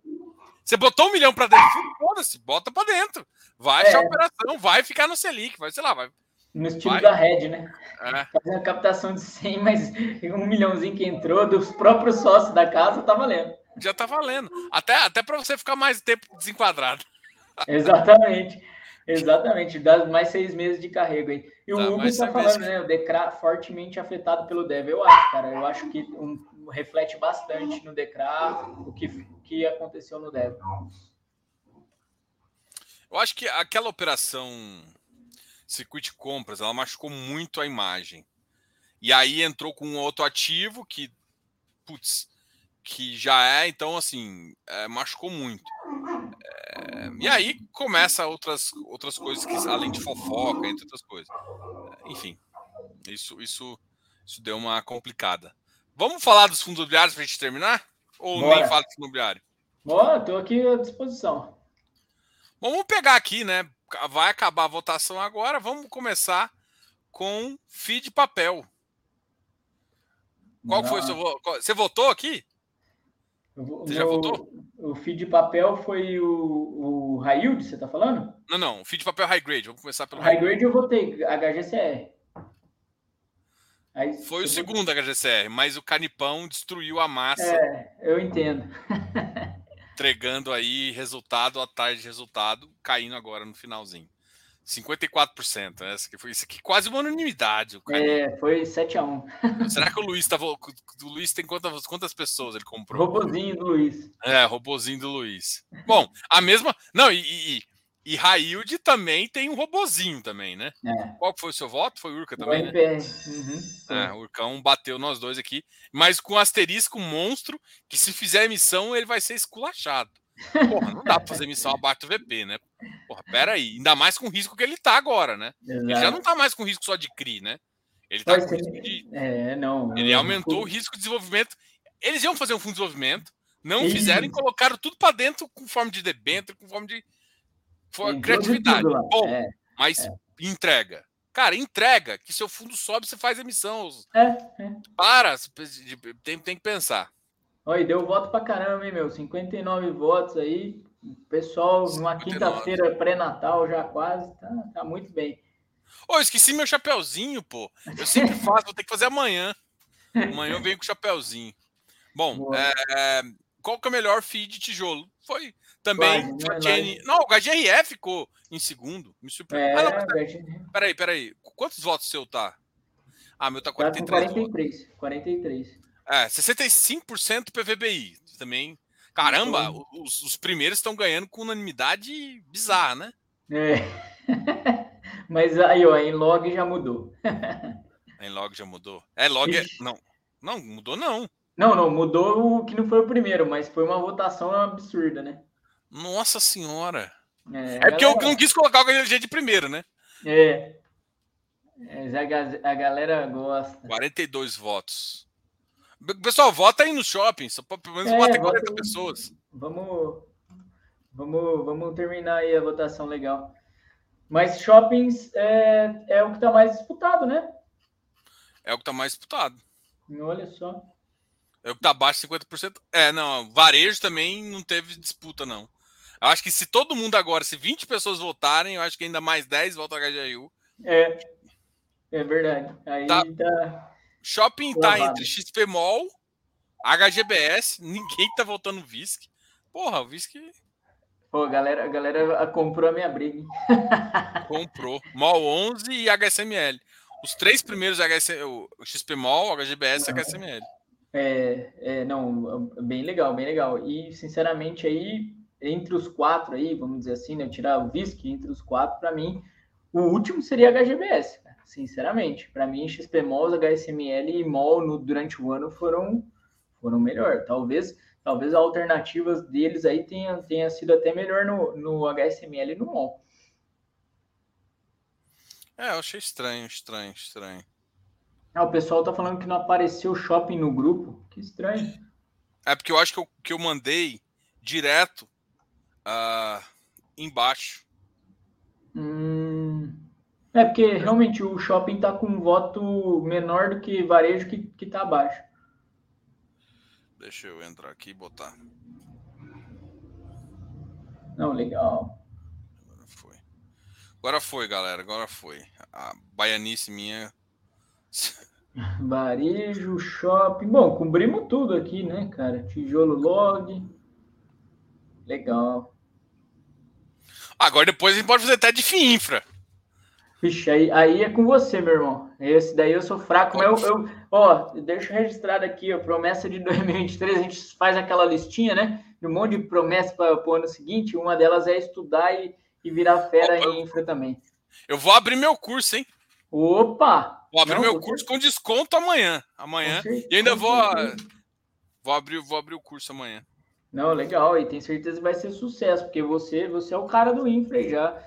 você botou um milhão para dentro, foda-se, bota para dentro. Vai é. a operação, vai ficar no Selic, vai, sei lá, vai. No estilo vai. da Red, né? É. Fazer a captação de 100, mas um milhãozinho que entrou dos próprios sócios da casa tá valendo já tá valendo. Até, até para você ficar mais tempo desenquadrado. Exatamente. <laughs> Exatamente, dá mais seis meses de carrego aí. E o tá, Hugo está falando, né? O Decra fortemente afetado pelo Dev. Eu acho, cara. Eu acho que um, reflete bastante no Decra o que, o que aconteceu no Dev. Eu acho que aquela operação circuito compras, ela machucou muito a imagem. E aí entrou com um outro ativo que, putz, que já é, então, assim, é, machucou muito. É, e aí começa outras, outras coisas, que, além de fofoca, entre outras coisas. Enfim, isso, isso, isso deu uma complicada. Vamos falar dos fundos imobiliários para a gente terminar? Ou Bora. nem fala de fundo imobiliário? Bora, estou aqui à disposição. Vamos pegar aqui, né? Vai acabar a votação agora. Vamos começar com FII de papel. Qual Não. foi o seu Você votou aqui? Você já votou? O feed de papel foi o, o high yield, você está falando? Não, não. O feed de papel high grade. Vamos começar pelo high, high grade. eu votei, HGCR. Aí, foi o segundo HGCR, mas o Canipão destruiu a massa. É, eu entendo. <laughs> entregando aí resultado atrás de resultado, caindo agora no finalzinho. 54%. Né? Essa que foi isso aqui, quase uma unanimidade. É, foi 7 a 1 Será que o Luiz. O Luiz tem quantas, quantas pessoas ele comprou? Robozinho do Luiz. É, robozinho do Luiz. Bom, a mesma. Não, e, e, e Railde também tem um robozinho também, né? É. Qual foi o seu voto? Foi o Urca também, o né? Uhum, é, o Urcão bateu nós dois aqui, mas com asterisco monstro, que se fizer emissão ele vai ser esculachado. Porra, não dá pra fazer missão abaixo do VP, né? Porra, pera aí. Ainda mais com o risco que ele tá agora, né? Exato. Ele já não tá mais com risco só de CRI, né? Ele tá Pode com risco de. É, não. Ele aumentou o risco de desenvolvimento. Eles iam fazer um fundo de desenvolvimento, não fizeram e colocaram tudo para dentro com forma de debênture, com forma de for... criatividade. Bom, é, mas é. entrega. Cara, entrega, que seu fundo sobe, você faz emissão. É, é. Para, tem, tem que pensar. Oi, deu voto pra caramba, hein, meu? 59 votos aí. Pessoal, numa quinta-feira pré-natal já quase, tá, tá muito bem. Ô, esqueci meu chapéuzinho, pô. Eu sempre <laughs> faço, vou ter que fazer amanhã. Amanhã eu venho com o chapéuzinho. Bom, é, qual que é o melhor feed de tijolo? Foi também. Né, não, o HGRF ficou em segundo. Me surpreendeu. É, ah, não, peraí, peraí. Quantos votos seu tá? Ah, meu tá 43. Tá 43. Votos. 43. É, 65% PVBI. Também. Caramba, os, os primeiros estão ganhando com unanimidade bizarra, né? É. <laughs> Mas aí, ó, em log já mudou. em log já mudou. É, log é... Não, não, mudou não. Não, não, mudou o que não foi o primeiro, mas foi uma votação absurda, né? Nossa senhora. É, é porque eu não quis colocar o HLG de primeiro, né? É. é a galera gosta. 42 votos. Pessoal, vota aí no shopping, só pelo menos é, vota 40 pessoas. Vamos, vamos, vamos terminar aí a votação legal. Mas shoppings é, é o que está mais disputado, né? É o que está mais disputado. Olha só. É o que está abaixo de 50%. É, não, varejo também não teve disputa, não. Eu acho que se todo mundo agora, se 20 pessoas votarem, eu acho que ainda mais 10 votam HGU. É, é verdade. Aí tá. tá... Shopping tá entre XP Mall, HGBS, <laughs> ninguém tá votando VISC. Porra, o VISC. Pô, a galera, a galera comprou a minha briga. <laughs> comprou. Mall 11 e HSML. Os três primeiros HS, o XP Mall, HGBS e HSML. É, é, não, bem legal, bem legal. E, sinceramente, aí entre os quatro aí, vamos dizer assim, né? Tirar o VISC entre os quatro, para mim, o último seria HGBS, né, sinceramente. Para mim, XP Malls, HSML e MOL no, durante o ano foram, foram melhor. Talvez talvez as alternativas deles aí tenha, tenha sido até melhor no, no HSML e no MOL. É, eu achei estranho, estranho, estranho. Ah, o pessoal tá falando que não apareceu shopping no grupo. Que estranho. É porque eu acho que eu, que eu mandei direto uh, embaixo. Hum, é porque realmente o shopping está com um voto menor do que varejo que, que tá abaixo. Deixa eu entrar aqui e botar. Não, legal. Agora foi. Agora foi, galera. Agora foi. A baianice minha. <laughs> Varejo, shopping. Bom, cobrimos tudo aqui, né, cara? Tijolo log. Legal. Agora depois a gente pode fazer até de FIINFRA. Vixe, aí, aí é com você, meu irmão. Esse daí eu sou fraco, mas eu, eu ó, deixa registrado aqui, ó, promessa de <laughs> 2023, a gente faz aquela listinha, né? De um monte de promessas para o ano seguinte, uma delas é estudar e, e virar fera Opa, em infra também. Eu vou abrir meu curso, hein? Opa! Vou abrir Não, meu curso com desconto amanhã. Amanhã. e ainda vou, vou abrir, vou abrir o curso amanhã. Não, legal, e tenho certeza que vai ser sucesso, porque você, você é o cara do infra já.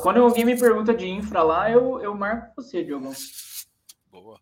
Quando alguém me pergunta de infra lá, eu, eu marco você, Diogão. Boa.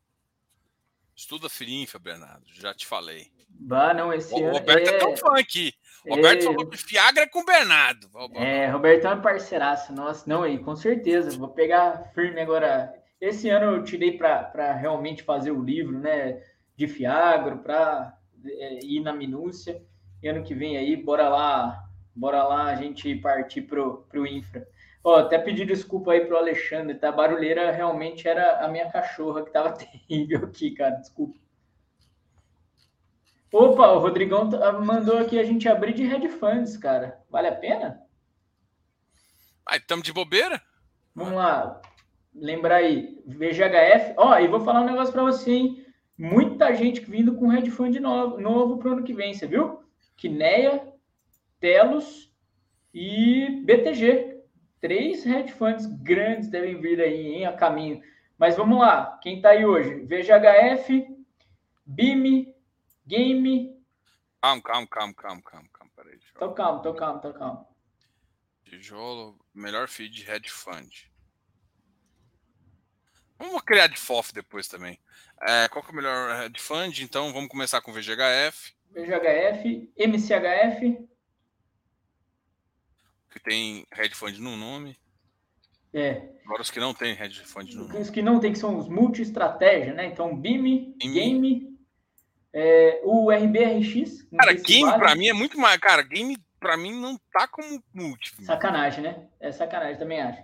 Estuda Firinfa, Bernardo, já te falei. Bah, não, esse o. O Roberto é, é tão fã aqui. O Roberto é... falou que Fiagra é com o Bernardo. É, Roberto é um parceiraço, nossa, não, aí, com certeza. Vou pegar firme agora. Esse ano eu tirei para realmente fazer o livro, né, de Fiagro, para é, ir na minúcia. E ano que vem aí, bora lá, bora lá a gente partir pro, pro infra. Ó, até pedir desculpa aí pro Alexandre, tá? A barulheira realmente era a minha cachorra que tava <laughs> terrível aqui, cara. Desculpa. Opa, o Rodrigão mandou aqui a gente abrir de Red Funds, cara. Vale a pena? Ah, estamos de bobeira? Vamos lá. Lembrar aí, VGHF. Ó, e vou falar um negócio para você, hein? Muita gente vindo com Red Fund novo, novo pro ano que vem, você viu? Kineia, Telos e BTG. Três hedge funds grandes devem vir aí em a caminho. Mas vamos lá, quem está aí hoje? VGHF, BIM, Game. Calma, calma, calma, calma, calma, calma. Peraí, tô calmo, tô calmo, tô calmo. Tijolo, melhor feed de hedge fund. Vamos criar de FOF depois também. É, qual que é o melhor hedge fund? Então vamos começar com VGHF. VGHF, MCHF. Que tem Red Fund no nome. É. Agora os que não tem hedge fund. Não... Os que não tem, que são os multi-estratégia, né? Então, BIM, Game, é, o RBRX. Cara, game vale. pra mim é muito mais. Cara, game pra mim não tá como multi. Sacanagem, né? É sacanagem, também acho.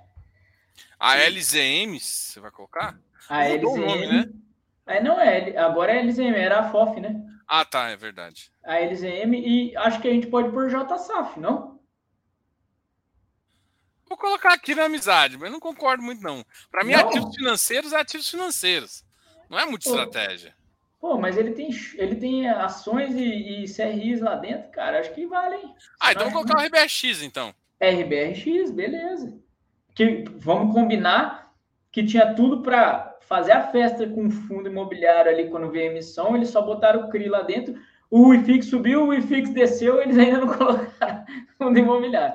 A LZM, você vai colocar? A LZM. O nome, né? É, não é, agora é LZM, era a FOF, né? Ah, tá, é verdade. A LZM e acho que a gente pode pôr JSAF, não? Vou colocar aqui na amizade, mas não concordo muito, não. Para mim, não. ativos financeiros é ativos financeiros. Não é muito estratégia. Pô, mas ele tem, ele tem ações e, e CRIs lá dentro, cara. Acho que valem. Ah, então vou colocar o RBRX, então. RBRX, beleza. Que, vamos combinar que tinha tudo para fazer a festa com o fundo imobiliário ali quando veio a emissão. Eles só botaram o CRI lá dentro. O IFIX subiu, o IFIX desceu, eles ainda não <laughs> colocaram fundo imobiliário.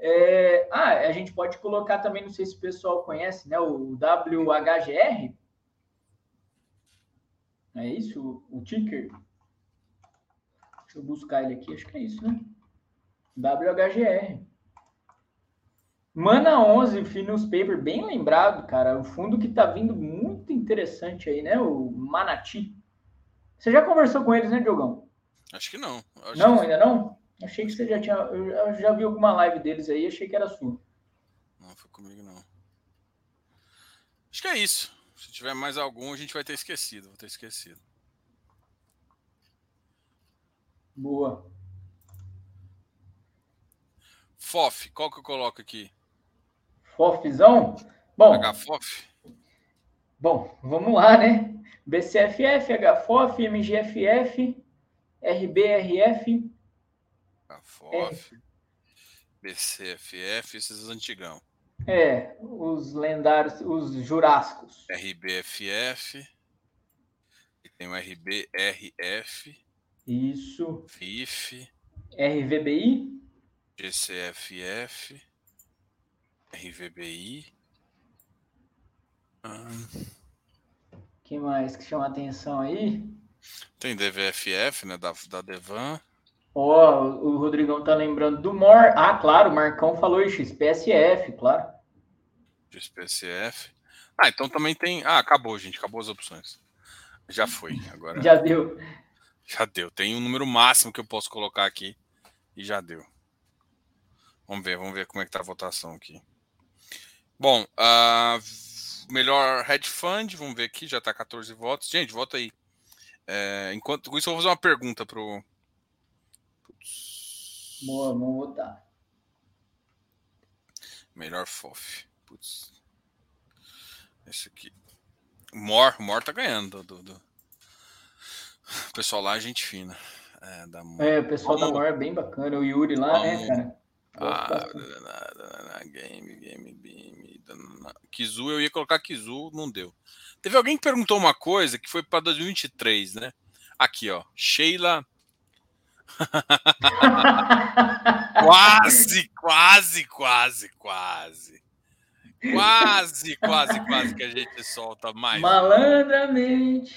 É, ah, a gente pode colocar também, não sei se o pessoal conhece, né? O WHGR. É isso? O, ticker? Deixa eu buscar ele aqui, acho que é isso, né? WHGR. Mana 11, Finus Paper, bem lembrado, cara. O fundo que tá vindo muito interessante aí, né? O Manati. Você já conversou com eles, né, Diogão? Acho que não. Acho não, que... ainda não? Achei que você já tinha. Eu já vi alguma live deles aí, achei que era sua. Não, foi comigo não. Acho que é isso. Se tiver mais algum, a gente vai ter esquecido. Vou ter esquecido. Boa. FOF, qual que eu coloco aqui? FOFzão? Bom. HFOF? Bom, vamos lá, né? BCFF, HFOF, MGFF, RBRF, FOF, é. BCFF, esses antigão. É, os lendários, os jurássicos. RBFF, tem o RBRF. Isso. FIF. RVBI. GCFF. RVBI. Hum. que mais que chama atenção aí? Tem DVFF, né, da, da Devan. Ó, oh, o Rodrigão tá lembrando do MOR. Ah, claro, o Marcão falou isso, XPSF, claro. XPSF. Ah, então também tem. Ah, acabou, gente. Acabou as opções. Já foi. Agora. Já deu. Já deu. Tem um número máximo que eu posso colocar aqui. E já deu. Vamos ver, vamos ver como é que tá a votação aqui. Bom, uh, melhor hedge fund, vamos ver aqui, já tá 14 votos. Gente, vota aí. É, enquanto isso, eu vou fazer uma pergunta pro, Boa, vamos votar. Melhor FOF. Putz. Esse aqui. Mor, Mor tá ganhando. Do, do, O pessoal lá é gente fina. É, da é o pessoal Vamos... da Mor é bem bacana. O Yuri lá, Vamos... né, cara? Ah, game, game, game. Kizu, eu ia colocar Kizu, não deu. Teve alguém que perguntou uma coisa que foi para 2023, né? Aqui, ó. Sheila <laughs> quase, quase, quase, quase. Quase, quase, quase que a gente solta mais. Malandramente.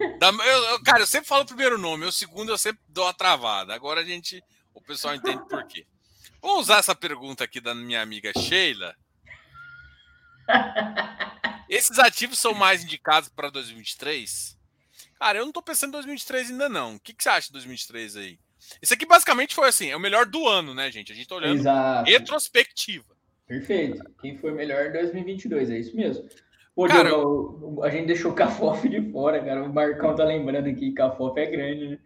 Eu, eu, cara, eu sempre falo o primeiro nome, o segundo eu sempre dou a travada. Agora a gente. O pessoal entende por quê. Vou usar essa pergunta aqui da minha amiga Sheila. <laughs> Esses ativos são mais indicados para 2023? Cara, eu não tô pensando em 2023 ainda não. O que, que você acha de 2023 aí? Isso aqui basicamente foi assim, é o melhor do ano, né, gente? A gente tá olhando Exato. retrospectiva. Perfeito. Quem foi melhor em 2022, é isso mesmo. Pô, cara, Diogo, a gente deixou o Cafof de fora, cara. O Marcão tá lembrando aqui, Cafof é grande, né?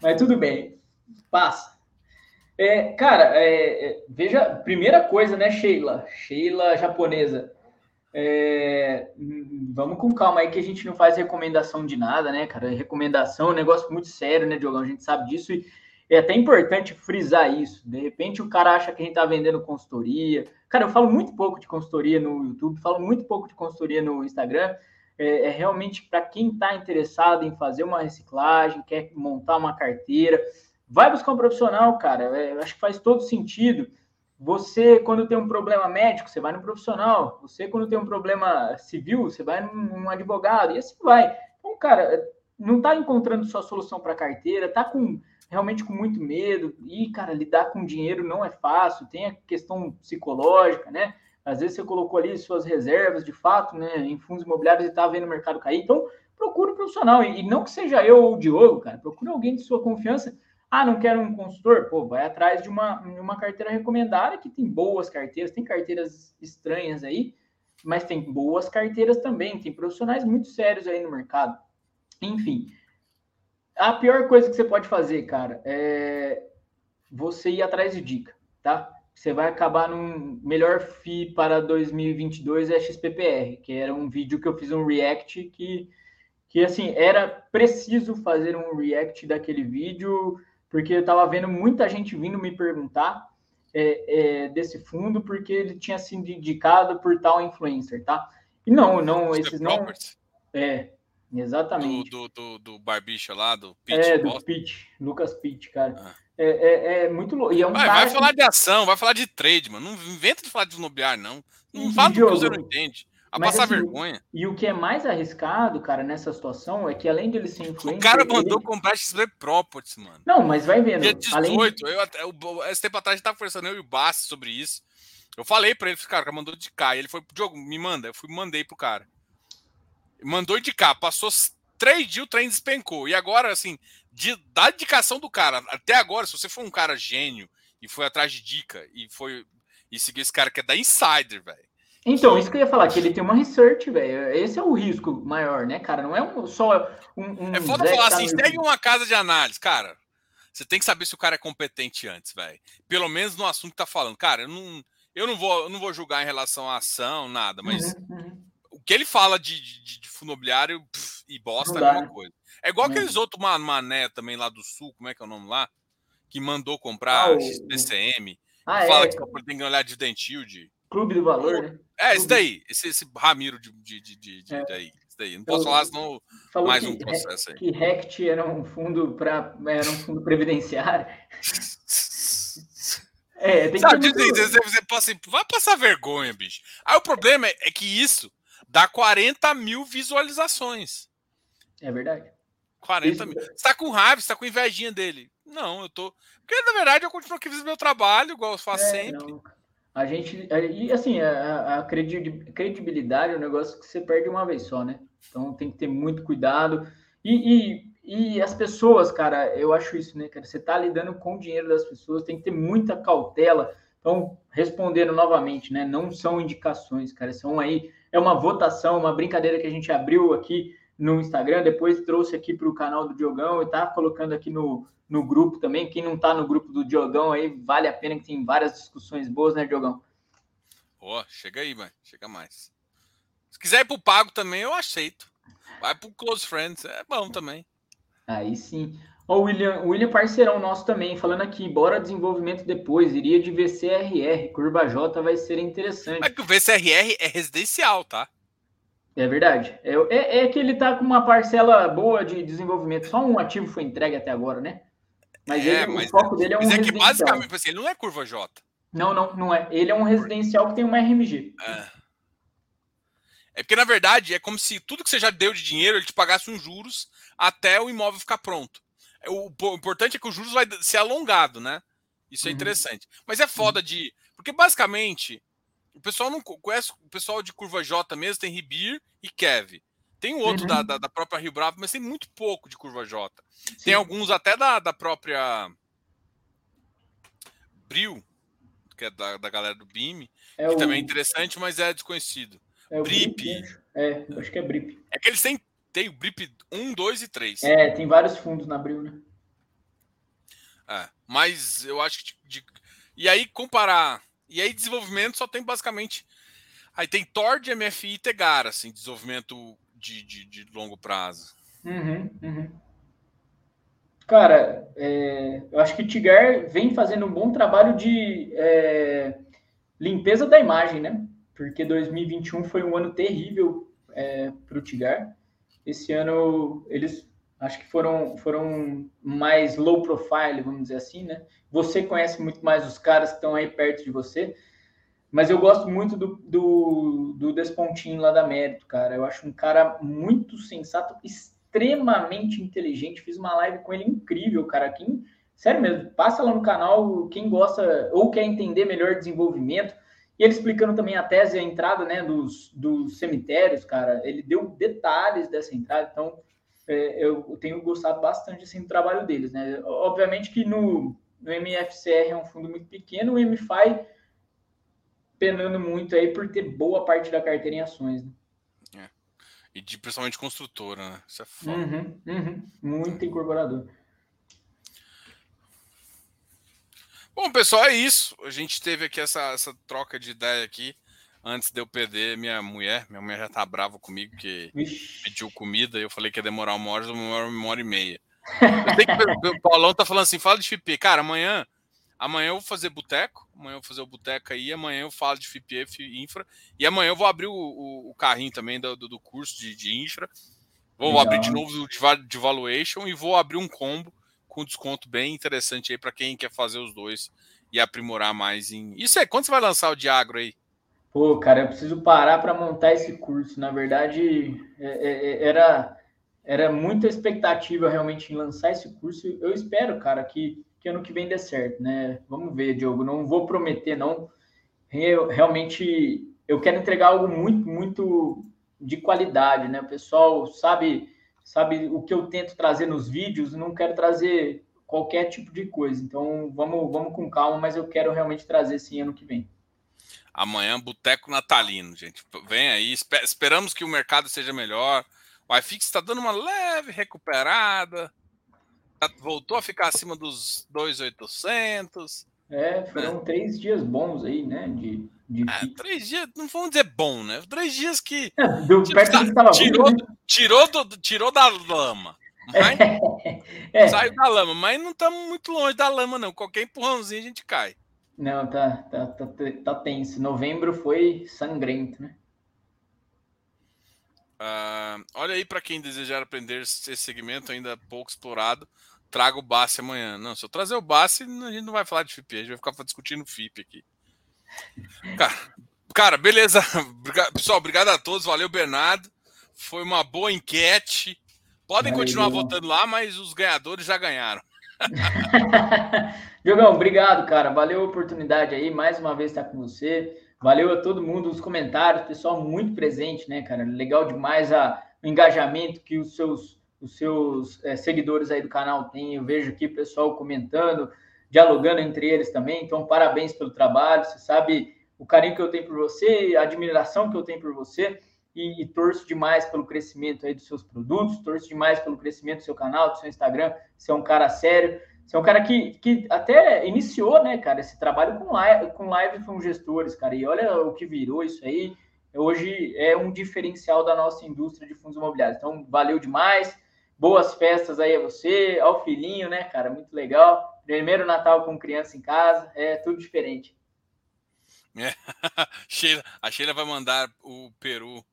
Mas tudo bem, passa. É, cara, é, é, veja, primeira coisa, né, Sheila? Sheila japonesa. É, vamos com calma aí que a gente não faz recomendação de nada, né, cara? Recomendação é um negócio muito sério, né, Diogão? A gente sabe disso e é até importante frisar isso. De repente o cara acha que a gente está vendendo consultoria. Cara, eu falo muito pouco de consultoria no YouTube, falo muito pouco de consultoria no Instagram. É, é realmente para quem está interessado em fazer uma reciclagem, quer montar uma carteira, vai buscar um profissional, cara. É, acho que faz todo sentido. Você, quando tem um problema médico, você vai no profissional. Você, quando tem um problema civil, você vai num advogado. E assim vai. Então, cara, não está encontrando sua solução para carteira, está com realmente com muito medo. E, cara, lidar com dinheiro não é fácil, tem a questão psicológica, né? Às vezes você colocou ali suas reservas de fato, né, em fundos imobiliários e está vendo o mercado cair. Então, procure um profissional. E não que seja eu ou o Diogo, cara, procure alguém de sua confiança. Ah, não quero um consultor? Pô, vai atrás de uma, uma carteira recomendada que tem boas carteiras, tem carteiras estranhas aí, mas tem boas carteiras também, tem profissionais muito sérios aí no mercado. Enfim, a pior coisa que você pode fazer, cara, é você ir atrás de dica, tá? Você vai acabar num melhor FI para 2022 é XPPR, que era um vídeo que eu fiz um react que, que assim, era preciso fazer um react daquele vídeo, porque eu tava vendo muita gente vindo me perguntar é, é, desse fundo, porque ele tinha sido indicado por tal influencer, tá? E não, não, esses não... É, Exatamente. Do, do, do, do Barbicha lá, do Pitt. É, do Pitt, Lucas Pitt, cara. Ah. É, é, é, muito louco. É um vai, vai falar de ação, vai falar de trade, mano. Não inventa de falar de imobiliário, não. Não fala do que você não entende. A Mas, passar assim, vergonha. E o que é mais arriscado, cara, nessa situação é que além de ele ser influente. O cara mandou ele... comprar XP Properties, mano. Não, mas vai vendo. Dia 18, além... eu, eu, esse tempo atrás a gente tava conversando eu e o Bassi sobre isso. Eu falei pra ele, cara, o cara mandou de cá. E ele foi, Diogo, me manda. Eu fui, mandei pro cara. Mandou de cá, passou três dias o trem despencou. E agora, assim, de, da indicação do cara, até agora, se você for um cara gênio e foi atrás de dica e foi e seguiu esse cara que é da Insider, velho. Então, isso que eu ia falar, que ele tem uma research, velho. Esse é o risco maior, né, cara? Não é um, só um. um é foda falar assim, segue uma casa de análise, cara. Você tem que saber se o cara é competente antes, velho. Pelo menos no assunto que tá falando. Cara, eu não, eu não, vou, eu não vou julgar em relação à ação, nada, mas uhum, uhum o que ele fala de, de, de fundo imobiliário pff, e bosta é a mesma coisa. É igual é. aqueles outros mané também lá do sul, como é que é o nome lá? Que mandou comprar ah, o... XPCM. Ah, fala é. que tem que olhar de dentilde. Clube do Valor, né? É, esse daí. Esse, esse Ramiro de, de, de, de é. daí. daí. Não posso falar, senão mais um processo aí. Que RECT era um fundo para era um fundo previdenciário. <laughs> é, tem Sabe, que muito... você, você passa, vai passar vergonha, bicho. Aí o problema é, é que isso dá 40 mil visualizações. É verdade. 40 Isso. mil. Você tá com raiva, você tá com invejinha dele. Não, eu tô. Porque na verdade eu continuo aqui fazendo meu trabalho, igual eu faço é, sempre. Não. A gente. E assim, a, a credibilidade é um negócio que você perde uma vez só, né? Então tem que ter muito cuidado. E, e, e, as pessoas, cara, eu acho isso, né, cara? Você tá lidando com o dinheiro das pessoas, tem que ter muita cautela. Então, respondendo novamente, né? Não são indicações, cara, são aí é uma votação, uma brincadeira que a gente abriu aqui no Instagram, depois trouxe aqui para o canal do Diogão e tá colocando aqui no, no grupo também. Quem não está no grupo do Diogão aí, vale a pena que tem várias discussões boas, né, Diogão? Ó, oh, chega aí, mano. Chega mais. Se quiser ir pro pago também, eu aceito. Vai pro Close Friends, é bom também. Aí sim. O William, William parceirão nosso também, falando aqui, bora desenvolvimento depois, iria de VCRR, curva J vai ser interessante. Mas que o VCRR é residencial, tá? É verdade. É, é, é, que ele tá com uma parcela boa de desenvolvimento, só um ativo foi entregue até agora, né? Mas, é, ele, mas o foco dele é um mas é que basicamente assim, ele não é curva J. Não, não, não é. Ele é um residencial que tem uma RMG. É. É porque, na verdade, é como se tudo que você já deu de dinheiro, ele te pagasse uns juros até o imóvel ficar pronto. O, importante é que o juros vai ser alongado, né? Isso é uhum. interessante. Mas é foda uhum. de. Porque basicamente, o pessoal não conhece. O pessoal de curva J mesmo tem Ribir e Kev. Tem o outro uhum. da, da, da, própria Rio Bravo, mas tem muito pouco de curva J. Sim. Tem alguns até da, da própria Bril, que é da, da galera do BIM, é que o... também é interessante, mas é desconhecido. É Brip. É, acho que é Brip. É que eles têm tem o BIP 1, 2 e 3. É, tem vários fundos na Abril, né? É, mas eu acho que. De, e aí, comparar. E aí, desenvolvimento só tem basicamente. Aí tem Tord, MFI e Tegara, assim, desenvolvimento de, de, de longo prazo. Uhum, uhum. Cara, é, eu acho que o Tigar vem fazendo um bom trabalho de é, limpeza da imagem, né? Porque 2021 foi um ano terrível é, para o Tigar. Esse ano eles acho que foram, foram mais low profile, vamos dizer assim, né? Você conhece muito mais os caras que estão aí perto de você, mas eu gosto muito do, do, do Despontinho lá da Mérito, cara. Eu acho um cara muito sensato, extremamente inteligente. Fiz uma live com ele incrível, cara. Quem, sério mesmo, passa lá no canal, quem gosta ou quer entender melhor desenvolvimento. E ele explicando também a tese a entrada né, dos, dos cemitérios, cara, ele deu detalhes dessa entrada, então é, eu tenho gostado bastante assim, do trabalho deles. Né? Obviamente que no, no MFCR é um fundo muito pequeno, o MFI penando muito aí por ter boa parte da carteira em ações. Né? É. E de principalmente construtora, né? Isso é foda. Uhum, uhum. Muito incorporador. Bom, pessoal, é isso. A gente teve aqui essa, essa troca de ideia aqui antes de eu perder minha mulher. Minha mulher já tá brava comigo que Ixi. pediu comida e eu falei que ia demorar uma hora, demorou uma hora e meia. Eu sei que o Paulão tá falando assim, fala de FIP. Cara, amanhã, amanhã eu vou fazer boteco, amanhã eu vou fazer o boteco aí, amanhã eu falo de FIP Infra, e amanhã eu vou abrir o, o, o carrinho também do, do, curso de, de Infra. Vou Legal. abrir de novo de, de valuation e vou abrir um combo com desconto bem interessante aí para quem quer fazer os dois e aprimorar mais em. Isso é, quando você vai lançar o Diagro aí? Pô, cara, eu preciso parar para montar esse curso. Na verdade, é, é, é, era, era muita expectativa realmente em lançar esse curso. Eu espero, cara, que, que ano que vem dê certo, né? Vamos ver, Diogo. Não vou prometer, não. Eu, realmente, eu quero entregar algo muito, muito de qualidade, né? O pessoal sabe, sabe o que eu tento trazer nos vídeos. Não quero trazer qualquer tipo de coisa. Então, vamos, vamos com calma, mas eu quero realmente trazer sim ano que vem. Amanhã, Boteco Natalino, gente. Vem aí. Esperamos que o mercado seja melhor. O iFix está dando uma leve recuperada. Voltou a ficar acima dos 2,800. É, foram né? três dias bons aí, né? De, de... É, três dias, não vamos dizer bom, né? Três dias que. É, <laughs> do, tipo, tá, tirou, né? tirou, do, tirou da lama. Mas, <laughs> é. Saiu da lama, mas não estamos muito longe da lama, não. Qualquer empurrãozinho a gente cai. Não, tá, tá, tá, tá tenso. Novembro foi sangrento, né? Uh, olha aí para quem desejar aprender esse segmento ainda pouco explorado, traga o Bassi amanhã. Não, se eu trazer o Bassi, a gente não vai falar de FIP, a gente vai ficar discutindo FIP aqui. Cara, cara beleza. <laughs> Pessoal, obrigado a todos. Valeu, Bernardo. Foi uma boa enquete. Podem Valeu. continuar votando lá, mas os ganhadores já ganharam. <laughs> <laughs> Diogão, obrigado, cara. Valeu a oportunidade aí, mais uma vez estar com você. Valeu a todo mundo, os comentários, pessoal muito presente, né, cara? Legal demais a, o engajamento que os seus, os seus é, seguidores aí do canal têm. Eu vejo aqui o pessoal comentando, dialogando entre eles também. Então, parabéns pelo trabalho. Você sabe o carinho que eu tenho por você, a admiração que eu tenho por você e, e, torço demais pelo crescimento aí dos seus produtos, torço demais pelo crescimento do seu canal, do seu Instagram. Você é um cara sério, você é um cara que, que até iniciou, né, cara, esse trabalho com live, com live com gestores, cara. E olha o que virou isso aí. Hoje é um diferencial da nossa indústria de fundos imobiliários. Então, valeu demais. Boas festas aí a você, ao filhinho, né, cara? Muito legal. Primeiro Natal com criança em casa, é tudo diferente. É. <laughs> Sheila, a Sheila vai mandar o Peru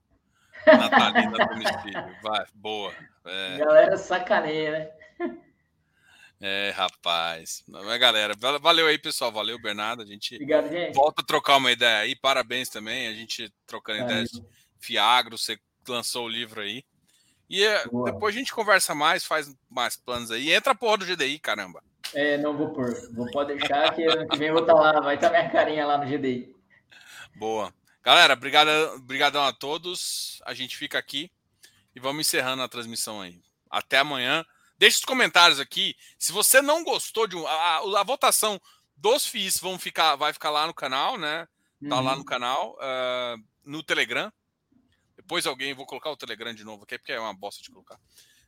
Natalina domicílio. Vai, boa. É. Galera sacaneia, né? É, rapaz. Mas, galera, valeu aí, pessoal. Valeu, Bernardo. A gente, Obrigado, gente. volta a trocar uma ideia aí. Parabéns também. A gente trocando ideias de Fiagro. Você lançou o livro aí. E é, Boa. depois a gente conversa mais, faz mais planos aí. Entra a porra do GDI, caramba. É, não vou pôr. Vou pode deixar que ano que vem eu vou estar tá lá. Vai estar tá minha carinha lá no GDI. Boa. Galera, obrigadão a todos. A gente fica aqui e vamos encerrando a transmissão aí. Até amanhã. Deixe os comentários aqui. Se você não gostou de um, a, a votação dos FIIs vão ficar, vai ficar lá no canal, né? Tá uhum. lá no canal, uh, no Telegram. Depois alguém, vou colocar o Telegram de novo aqui, porque é uma bosta de colocar.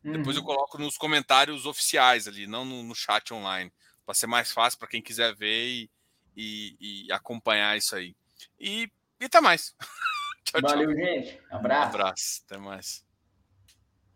Uhum. Depois eu uhum. coloco nos comentários oficiais ali, não no, no chat online, para ser mais fácil para quem quiser ver e, e, e acompanhar isso aí. E e até mais. <laughs> tchau, Valeu, tchau. gente. Abraço. Um abraço. Até mais.